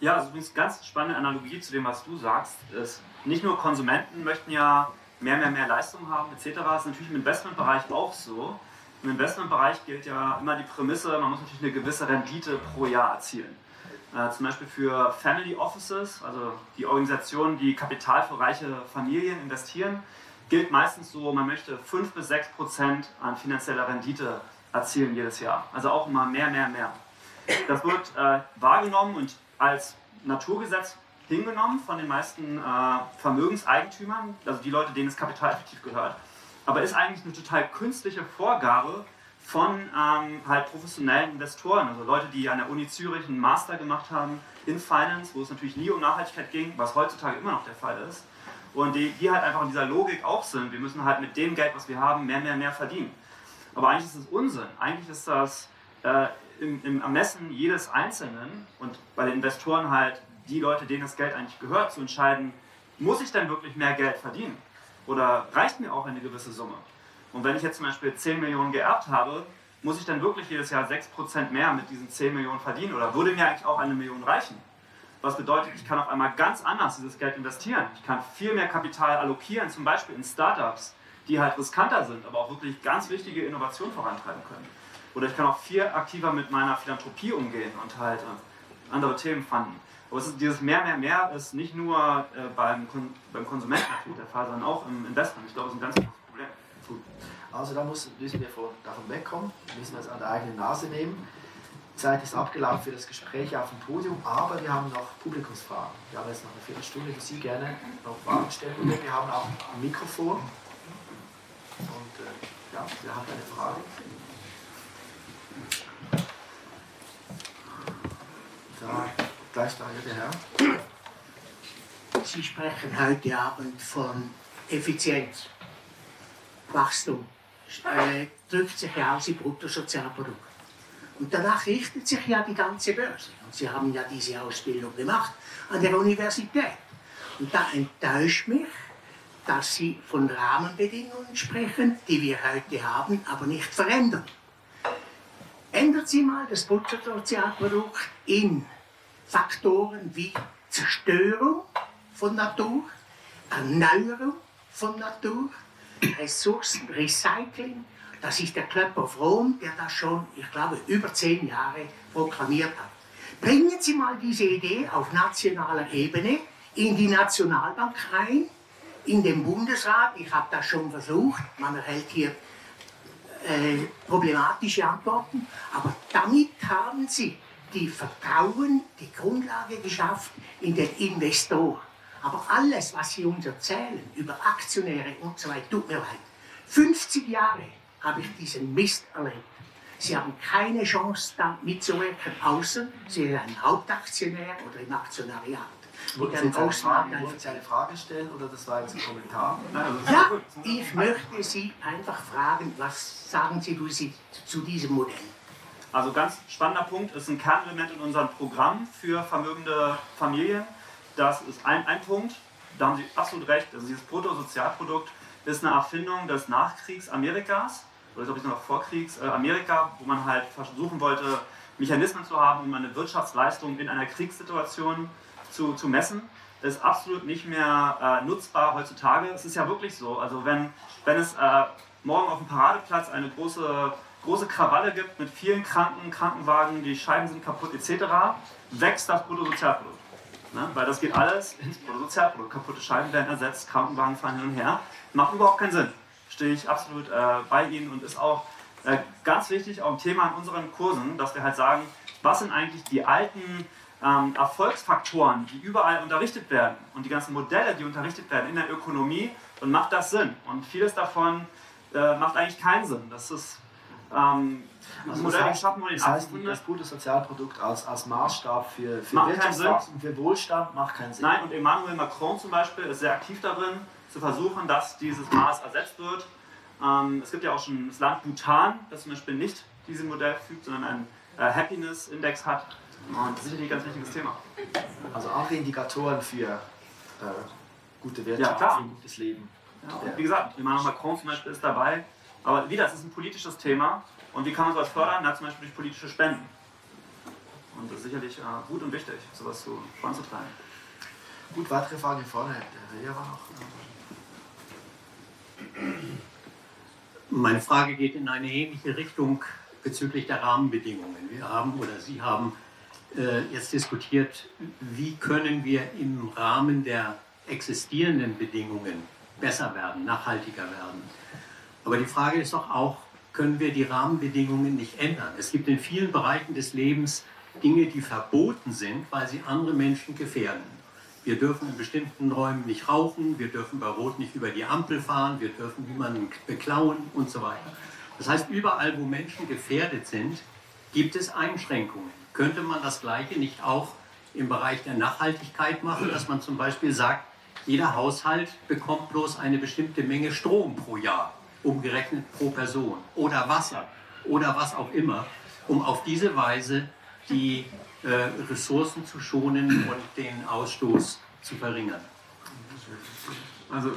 Ja, also übrigens ganz spannende Analogie zu dem, was du sagst, ist, nicht nur Konsumenten möchten ja mehr, mehr, mehr Leistung haben etc. Das ist natürlich im Investmentbereich auch so. Im Investmentbereich gilt ja immer die Prämisse, man muss natürlich eine gewisse Rendite pro Jahr erzielen. Äh, zum Beispiel für Family Offices, also die Organisationen, die Kapital für reiche Familien investieren, gilt meistens so, man möchte 5 bis 6 Prozent an finanzieller Rendite erzielen jedes Jahr. Also auch immer mehr, mehr, mehr. Das wird äh, wahrgenommen und als Naturgesetz hingenommen von den meisten äh, Vermögenseigentümern, also die Leute, denen das Kapital effektiv gehört. Aber ist eigentlich eine total künstliche Vorgabe, von ähm, halt professionellen Investoren, also Leute, die an der Uni Zürich einen Master gemacht haben in Finance, wo es natürlich nie um Nachhaltigkeit ging, was heutzutage immer noch der Fall ist. Und die, die halt einfach in dieser Logik auch sind, wir müssen halt mit dem Geld, was wir haben, mehr, mehr, mehr verdienen. Aber eigentlich ist das Unsinn. Eigentlich ist das äh, im, im Ermessen jedes Einzelnen und bei den Investoren halt die Leute, denen das Geld eigentlich gehört, zu entscheiden, muss ich denn wirklich mehr Geld verdienen? Oder reicht mir auch eine gewisse Summe? Und wenn ich jetzt zum Beispiel 10 Millionen geerbt habe, muss ich dann wirklich jedes Jahr 6% mehr mit diesen 10 Millionen verdienen? Oder würde mir eigentlich auch eine Million reichen? Was bedeutet, ich kann auf einmal ganz anders dieses Geld investieren. Ich kann viel mehr Kapital allokieren, zum Beispiel in Startups, die halt riskanter sind, aber auch wirklich ganz wichtige Innovationen vorantreiben können. Oder ich kann auch viel aktiver mit meiner Philanthropie umgehen und halt äh, andere Themen fanden. Aber ist, dieses mehr, mehr, mehr ist nicht nur äh, beim, Kon beim Konsumenten der Fall, sondern auch im Investment. Ich glaube, das ist ein ganz großes Problem. Also da müssen, wir von, davon wegkommen, müssen wir es an der eigenen Nase nehmen. Zeit ist abgelaufen für das Gespräch auf dem Podium, aber wir haben noch Publikumsfragen. Wir haben jetzt noch eine Viertelstunde, die Sie gerne noch Fragen stellen können. Wir haben auch ein Mikrofon. Und äh, ja, wer hat eine Frage? Da, da, der Herr. Sie sprechen heute Abend von Effizienz. Wachstum äh, drückt sich ja aus im Bruttosozialprodukt. Und danach richtet sich ja die ganze Börse. Und Sie haben ja diese Ausbildung gemacht an der Universität. Und da enttäuscht mich, dass Sie von Rahmenbedingungen sprechen, die wir heute haben, aber nicht verändern. Ändern Sie mal das Bruttosozialprodukt in Faktoren wie Zerstörung von Natur, Erneuerung von Natur, Ressourcen, Recycling. Das ist der Club of Rome, der das schon, ich glaube, über zehn Jahre proklamiert hat. Bringen Sie mal diese Idee auf nationaler Ebene in die Nationalbank ein, in den Bundesrat. Ich habe das schon versucht. Man erhält hier äh, problematische Antworten. Aber damit haben Sie die Vertrauen, die Grundlage geschafft in den Investor. Aber alles, was Sie uns erzählen über Aktionäre und so weiter, tut mir leid. 50 Jahre habe ich diesen Mist erlebt. Sie haben keine Chance, da mitzuwirken, außer Sie sind ein Hauptaktionär oder im Aktionariat. Wollten Sie, jetzt eine Frage, stellen oder das war jetzt ein Kommentar? Ja, ich möchte Sie einfach fragen, was sagen Sie zu diesem Modell? Also ganz spannender Punkt, ist ein Kernelement in unserem Programm für vermögende Familien. Das ist ein, ein Punkt, da haben Sie absolut recht, also dieses Bruttosozialprodukt ist eine Erfindung des Nachkriegs Amerikas, oder glaube ich noch Vorkriegs äh, Amerika, wo man halt versuchen wollte, Mechanismen zu haben, um eine Wirtschaftsleistung in einer Kriegssituation zu, zu messen. Ist absolut nicht mehr äh, nutzbar heutzutage. Es ist ja wirklich so, also wenn, wenn es äh, morgen auf dem Paradeplatz eine große große Krawalle gibt mit vielen Kranken, Krankenwagen, die Scheiben sind kaputt etc., wächst das Bruttosozialprodukt. Ne? Weil das geht alles ins Bruttosozialprodukt. Kaputte Scheiben werden ersetzt, Krankenwagen fahren hin und her. Macht überhaupt keinen Sinn. Stehe ich absolut äh, bei Ihnen und ist auch äh, ganz wichtig, auch ein Thema in unseren Kursen, dass wir halt sagen, was sind eigentlich die alten ähm, Erfolgsfaktoren, die überall unterrichtet werden und die ganzen Modelle, die unterrichtet werden in der Ökonomie und macht das Sinn? Und vieles davon äh, macht eigentlich keinen Sinn. Das ist ähm, also das heißt, das, heißt das Bruttosozialprodukt als, als Maßstab für, für Wirtschaftswachstum, für Wohlstand macht keinen Sinn. Nein, und Emmanuel Macron zum Beispiel ist sehr aktiv darin, zu versuchen, dass dieses Maß ersetzt wird. Ähm, es gibt ja auch schon das Land Bhutan, das zum Beispiel nicht diesem Modell fügt, sondern einen äh, Happiness-Index hat. Und das ist sicherlich ein ganz wichtiges Thema. Also andere Indikatoren für äh, gute Wirtschaft, ja, für gutes Leben. Ja, wie gesagt, Emmanuel Macron zum Beispiel ist dabei, aber wieder, es ist ein politisches Thema und wie kann man sowas fördern? Na, zum Beispiel durch politische Spenden. Und das ist sicherlich äh, gut und wichtig, sowas zu voranzutreiben. Gut, weitere Frage vorne. Der war noch. Meine Frage geht in eine ähnliche Richtung bezüglich der Rahmenbedingungen. Wir haben oder Sie haben äh, jetzt diskutiert, wie können wir im Rahmen der existierenden Bedingungen besser werden, nachhaltiger werden. Aber die Frage ist doch auch, können wir die Rahmenbedingungen nicht ändern? Es gibt in vielen Bereichen des Lebens Dinge, die verboten sind, weil sie andere Menschen gefährden. Wir dürfen in bestimmten Räumen nicht rauchen, wir dürfen bei Rot nicht über die Ampel fahren, wir dürfen niemanden beklauen und so weiter. Das heißt, überall, wo Menschen gefährdet sind, gibt es Einschränkungen. Könnte man das Gleiche nicht auch im Bereich der Nachhaltigkeit machen, dass man zum Beispiel sagt, jeder Haushalt bekommt bloß eine bestimmte Menge Strom pro Jahr umgerechnet pro Person oder Wasser oder was auch immer, um auf diese Weise die äh, Ressourcen zu schonen und den Ausstoß zu verringern. Also,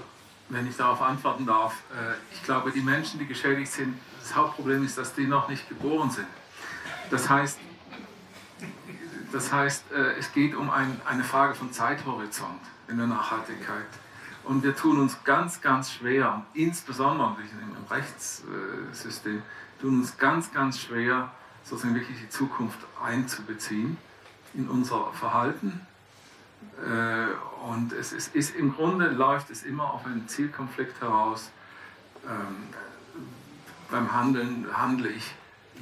wenn ich darauf antworten darf, äh, ich glaube, die Menschen, die geschädigt sind, das Hauptproblem ist, dass die noch nicht geboren sind. Das heißt, das heißt äh, es geht um ein, eine Frage von Zeithorizont in der Nachhaltigkeit. Und wir tun uns ganz, ganz schwer, insbesondere im Rechtssystem, tun uns ganz, ganz schwer, sozusagen wirklich die Zukunft einzubeziehen in unser Verhalten. Äh, und es ist, ist, im Grunde läuft es immer auf einen Zielkonflikt heraus. Ähm, beim Handeln handle ich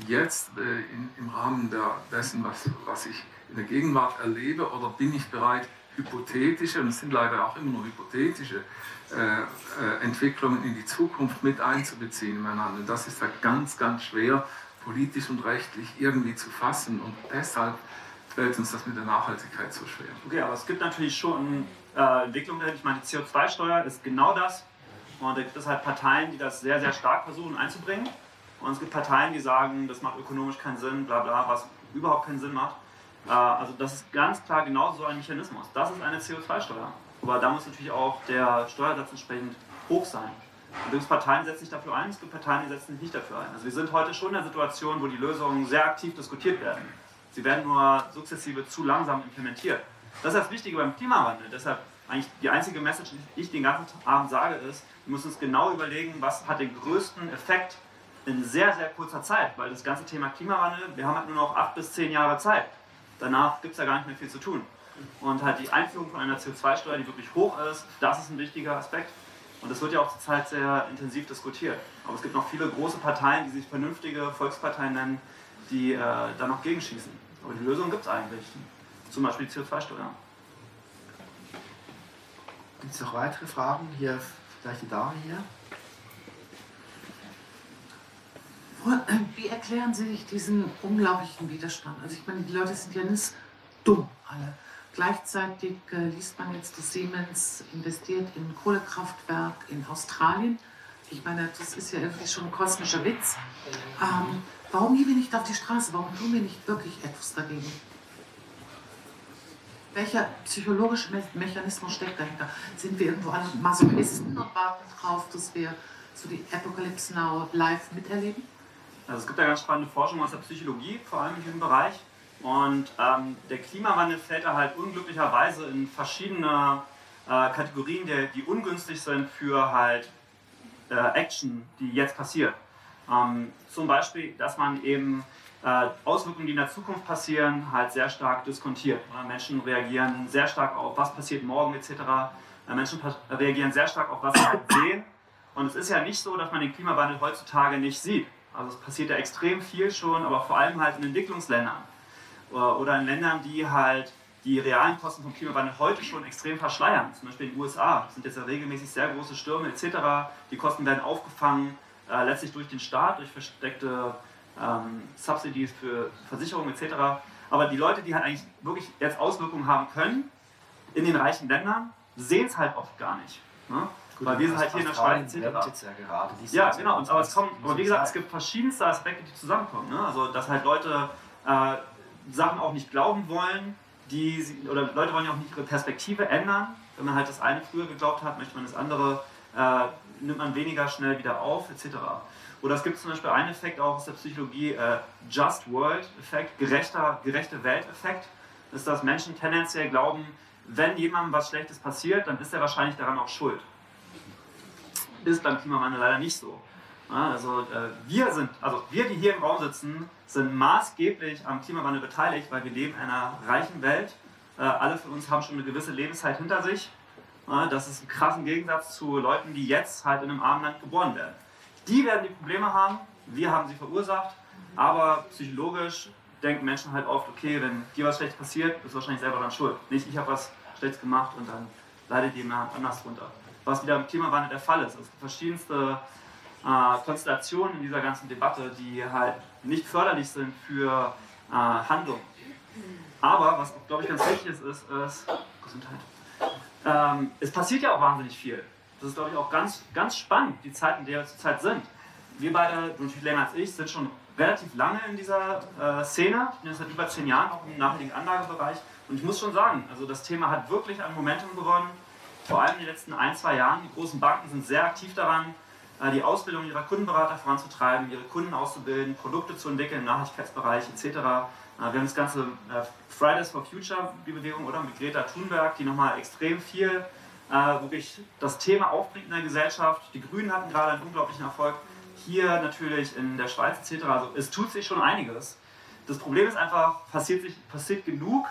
jetzt äh, im Rahmen dessen, was, was ich in der Gegenwart erlebe, oder bin ich bereit, hypothetische, und es sind leider auch immer nur hypothetische, äh, äh, Entwicklungen in die Zukunft mit einzubeziehen in Handeln. Das ist ja ganz, ganz schwer, politisch und rechtlich irgendwie zu fassen. Und deshalb fällt uns das mit der Nachhaltigkeit so schwer. Okay, aber es gibt natürlich schon äh, Entwicklungen Ich meine, die CO2-Steuer ist genau das. Und da gibt es halt Parteien, die das sehr, sehr stark versuchen einzubringen. Und es gibt Parteien, die sagen, das macht ökonomisch keinen Sinn, bla bla, was überhaupt keinen Sinn macht. Äh, also das ist ganz klar genau so ein Mechanismus. Das ist eine CO2-Steuer. Aber da muss natürlich auch der Steuersatz entsprechend hoch sein. Es Parteien setzen sich dafür ein, es gibt Parteien, die setzen sich nicht dafür ein. Also wir sind heute schon in der Situation, wo die Lösungen sehr aktiv diskutiert werden. Sie werden nur sukzessive zu langsam implementiert. Das ist das Wichtige beim Klimawandel. Deshalb eigentlich die einzige Message, die ich den ganzen Abend sage, ist, wir müssen uns genau überlegen, was hat den größten Effekt in sehr, sehr kurzer Zeit, weil das ganze Thema Klimawandel, wir haben halt nur noch acht bis zehn Jahre Zeit. Danach gibt es ja gar nicht mehr viel zu tun. Und halt die Einführung von einer CO2-Steuer, die wirklich hoch ist, das ist ein wichtiger Aspekt. Und das wird ja auch zurzeit sehr intensiv diskutiert. Aber es gibt noch viele große Parteien, die sich vernünftige Volksparteien nennen, die äh, da noch gegenschießen. Aber die Lösung gibt es eigentlich. Zum Beispiel die CO2-Steuer. Gibt es noch weitere Fragen? Hier, vielleicht die Dame hier. Wie erklären Sie sich diesen unglaublichen Widerstand? Also ich meine, die Leute sind ja nicht dumm alle. Gleichzeitig äh, liest man jetzt, dass Siemens investiert in ein Kohlekraftwerk in Australien. Ich meine, das ist ja irgendwie schon ein kosmischer Witz. Ähm, warum gehen wir nicht auf die Straße? Warum tun wir nicht wirklich etwas dagegen? Welcher psychologische Me Mechanismus steckt dahinter? Sind wir irgendwo alle Masochisten und warten darauf, dass wir so die Apocalypse Now live miterleben? Also es gibt ja ganz spannende Forschung aus der Psychologie, vor allem in diesem Bereich. Und ähm, der Klimawandel fällt da halt unglücklicherweise in verschiedene äh, Kategorien, die, die, ungünstig sind für halt äh, Action, die jetzt passiert. Ähm, zum Beispiel, dass man eben äh, Auswirkungen, die in der Zukunft passieren, halt sehr stark diskontiert. Menschen reagieren sehr stark auf, was passiert morgen etc. Äh, Menschen reagieren sehr stark auf, was sie halt sehen. Und es ist ja nicht so, dass man den Klimawandel heutzutage nicht sieht. Also es passiert ja extrem viel schon, aber vor allem halt in Entwicklungsländern oder in Ländern, die halt die realen Kosten vom Klimawandel heute schon extrem verschleiern. Zum Beispiel in den USA sind jetzt ja regelmäßig sehr große Stürme etc. Die Kosten werden aufgefangen, äh, letztlich durch den Staat, durch versteckte ähm, Subsidies für Versicherungen etc. Aber die Leute, die halt eigentlich wirklich jetzt Auswirkungen haben können in den reichen Ländern, sehen es halt oft gar nicht. Ne? Gut, Weil wir sind halt hier in der Schweiz etc. Ja, ja genau. Aber, es kommt, aber wie gesagt, es gibt verschiedenste Aspekte, die zusammenkommen. Ne? Also, dass halt Leute äh, Sachen auch nicht glauben wollen, die, oder Leute wollen ja auch nicht ihre Perspektive ändern. Wenn man halt das eine früher geglaubt hat, möchte man das andere, äh, nimmt man weniger schnell wieder auf, etc. Oder es gibt zum Beispiel einen Effekt auch aus der Psychologie, äh, Just World Effekt, gerechter, gerechte Welt-Effekt, ist, dass Menschen tendenziell glauben, wenn jemandem was Schlechtes passiert, dann ist er wahrscheinlich daran auch schuld. Ist beim Klimawandel leider nicht so. Also äh, wir sind, also wir, die hier im Raum sitzen, sind maßgeblich am Klimawandel beteiligt, weil wir leben in einer reichen Welt. Äh, alle von uns haben schon eine gewisse Lebenszeit hinter sich. Das ist ein krassen Gegensatz zu Leuten, die jetzt halt in einem armen Land geboren werden. Die werden die Probleme haben, wir haben sie verursacht, aber psychologisch denken Menschen halt oft, okay, wenn dir was Schlechtes passiert, bist du wahrscheinlich selber dann schuld. Nicht, ich habe was Schlechtes gemacht und dann leidet jemand anders runter. Was wieder im Klimawandel der Fall ist. Es gibt verschiedenste äh, Konstellationen in dieser ganzen Debatte, die halt nicht förderlich sind für äh, Handlung. Aber was, glaube ich, ganz wichtig ist, ist, ist Gesundheit. Ähm, es passiert ja auch wahnsinnig viel. Das ist, glaube ich, auch ganz, ganz spannend, die Zeit, in der wir zurzeit sind. Wir beide, natürlich länger als ich, sind schon relativ lange in dieser äh, Szene. Ich bin seit über zehn Jahren auch im nachhaltigen Anlagebereich. Und ich muss schon sagen, also das Thema hat wirklich an Momentum gewonnen. Vor allem in den letzten ein, zwei Jahren. Die großen Banken sind sehr aktiv daran, äh, die Ausbildung ihrer Kundenberater voranzutreiben, ihre Kunden auszubilden, Produkte zu entwickeln im Nachhaltigkeitsbereich etc. Äh, wir haben das ganze äh, Fridays for Future, die Bewegung, oder mit Greta Thunberg, die nochmal extrem viel wirklich das Thema aufbringt in der Gesellschaft. Die Grünen hatten gerade einen unglaublichen Erfolg. Hier natürlich in der Schweiz etc. Also es tut sich schon einiges. Das Problem ist einfach, passiert, sich, passiert genug,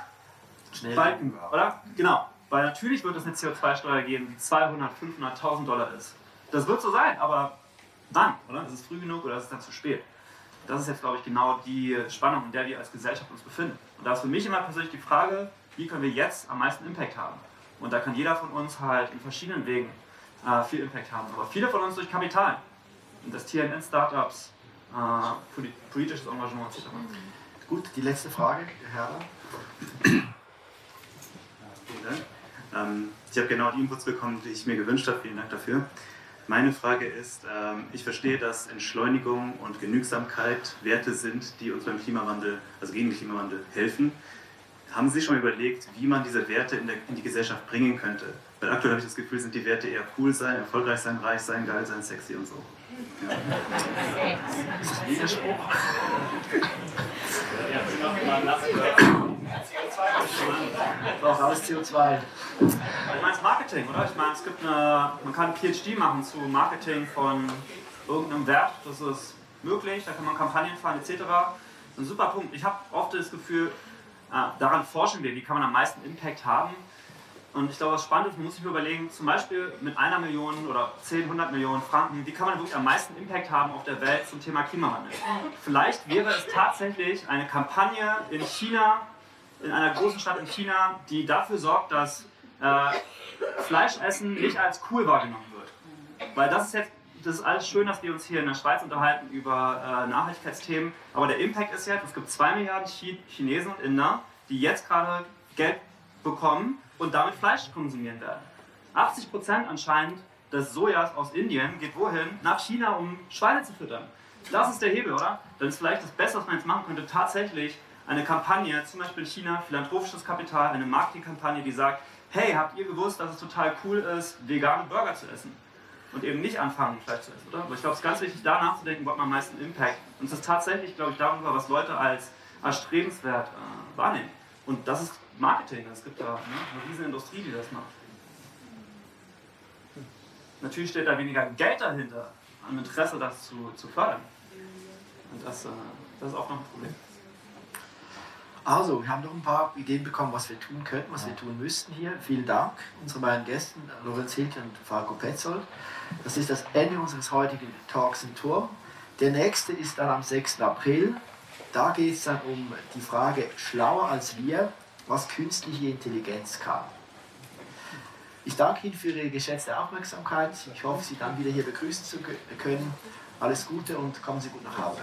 Schnell weil, oder? Genau. Weil natürlich wird es eine CO2-Steuer geben, die 200, 500, 1000 Dollar ist. Das wird so sein, aber wann? Oder? Ist es früh genug oder ist es dann zu spät? Das ist jetzt, glaube ich, genau die Spannung, in der wir als Gesellschaft uns befinden. Und da ist für mich immer persönlich die Frage, wie können wir jetzt am meisten Impact haben? Und da kann jeder von uns halt in verschiedenen Wegen äh, viel Impact haben. Aber viele von uns durch Kapital, investieren in Startups, äh, politisches Engagement etc. Gut, die letzte Frage, Herr. Vielen Dank. Ähm, ich habe genau die Inputs bekommen, die ich mir gewünscht habe. Vielen Dank dafür. Meine Frage ist, ähm, ich verstehe, dass Entschleunigung und Genügsamkeit Werte sind, die uns beim Klimawandel, also gegen den Klimawandel helfen. Haben Sie schon überlegt, wie man diese Werte in, der, in die Gesellschaft bringen könnte? Weil aktuell habe ich das Gefühl, sind die Werte eher cool sein, erfolgreich sein, reich sein, geil sein, sexy und so. Ja. Das ist ein Widerspruch. Braucht alles CO2. Ich meine, es Marketing, oder? Ich meine, es gibt eine, man kann ein PhD machen zu Marketing von irgendeinem Wert, das ist möglich, da kann man Kampagnen fahren etc. Das ist ein super Punkt. Ich habe oft das Gefühl, äh, daran forschen wir, wie kann man am meisten Impact haben. Und ich glaube, was spannend ist, man muss sich überlegen, zum Beispiel mit einer Million oder 10, 100 Millionen Franken, wie kann man wirklich am meisten Impact haben auf der Welt zum Thema Klimawandel? Vielleicht wäre es tatsächlich eine Kampagne in China, in einer großen Stadt in China, die dafür sorgt, dass äh, Fleischessen nicht als cool wahrgenommen wird. Weil das ist jetzt, das ist alles schön, dass wir uns hier in der Schweiz unterhalten über äh, Nachhaltigkeitsthemen, aber der Impact ist jetzt, es gibt zwei Milliarden Chinesen und Inder, die jetzt gerade Geld bekommen und damit Fleisch konsumieren werden. 80% anscheinend des Sojas aus Indien geht wohin? Nach China, um Schweine zu füttern. Das ist der Hebel, oder? Dann ist vielleicht das Beste, was man jetzt machen könnte, tatsächlich eine Kampagne, zum Beispiel China, philanthropisches Kapital, eine Marketingkampagne, die sagt, hey, habt ihr gewusst, dass es total cool ist, vegane Burger zu essen? Und eben nicht anfangen, Fleisch zu essen, oder? Aber ich glaube, es ist ganz wichtig, da nachzudenken, wo hat man am meisten Impact. Und es ist tatsächlich, glaube ich, darüber, was Leute als erstrebenswert äh, wahrnehmen. Und das ist Marketing. Es gibt da ne, eine riesige Industrie, die das macht. Natürlich steht da weniger Geld dahinter, am Interesse, das zu, zu fördern. Und das, äh, das ist auch noch ein Problem. Also, wir haben noch ein paar Ideen bekommen, was wir tun könnten, was wir tun müssten hier. Vielen Dank unseren beiden Gästen, Lorenz Hilke und Falco Petzold. Das ist das Ende unseres heutigen Talks im Turm. Der nächste ist dann am 6. April. Da geht es dann um die Frage, schlauer als wir, was künstliche Intelligenz kann. Ich danke Ihnen für Ihre geschätzte Aufmerksamkeit. Ich hoffe, Sie dann wieder hier begrüßen zu können. Alles Gute und kommen Sie gut nach Hause.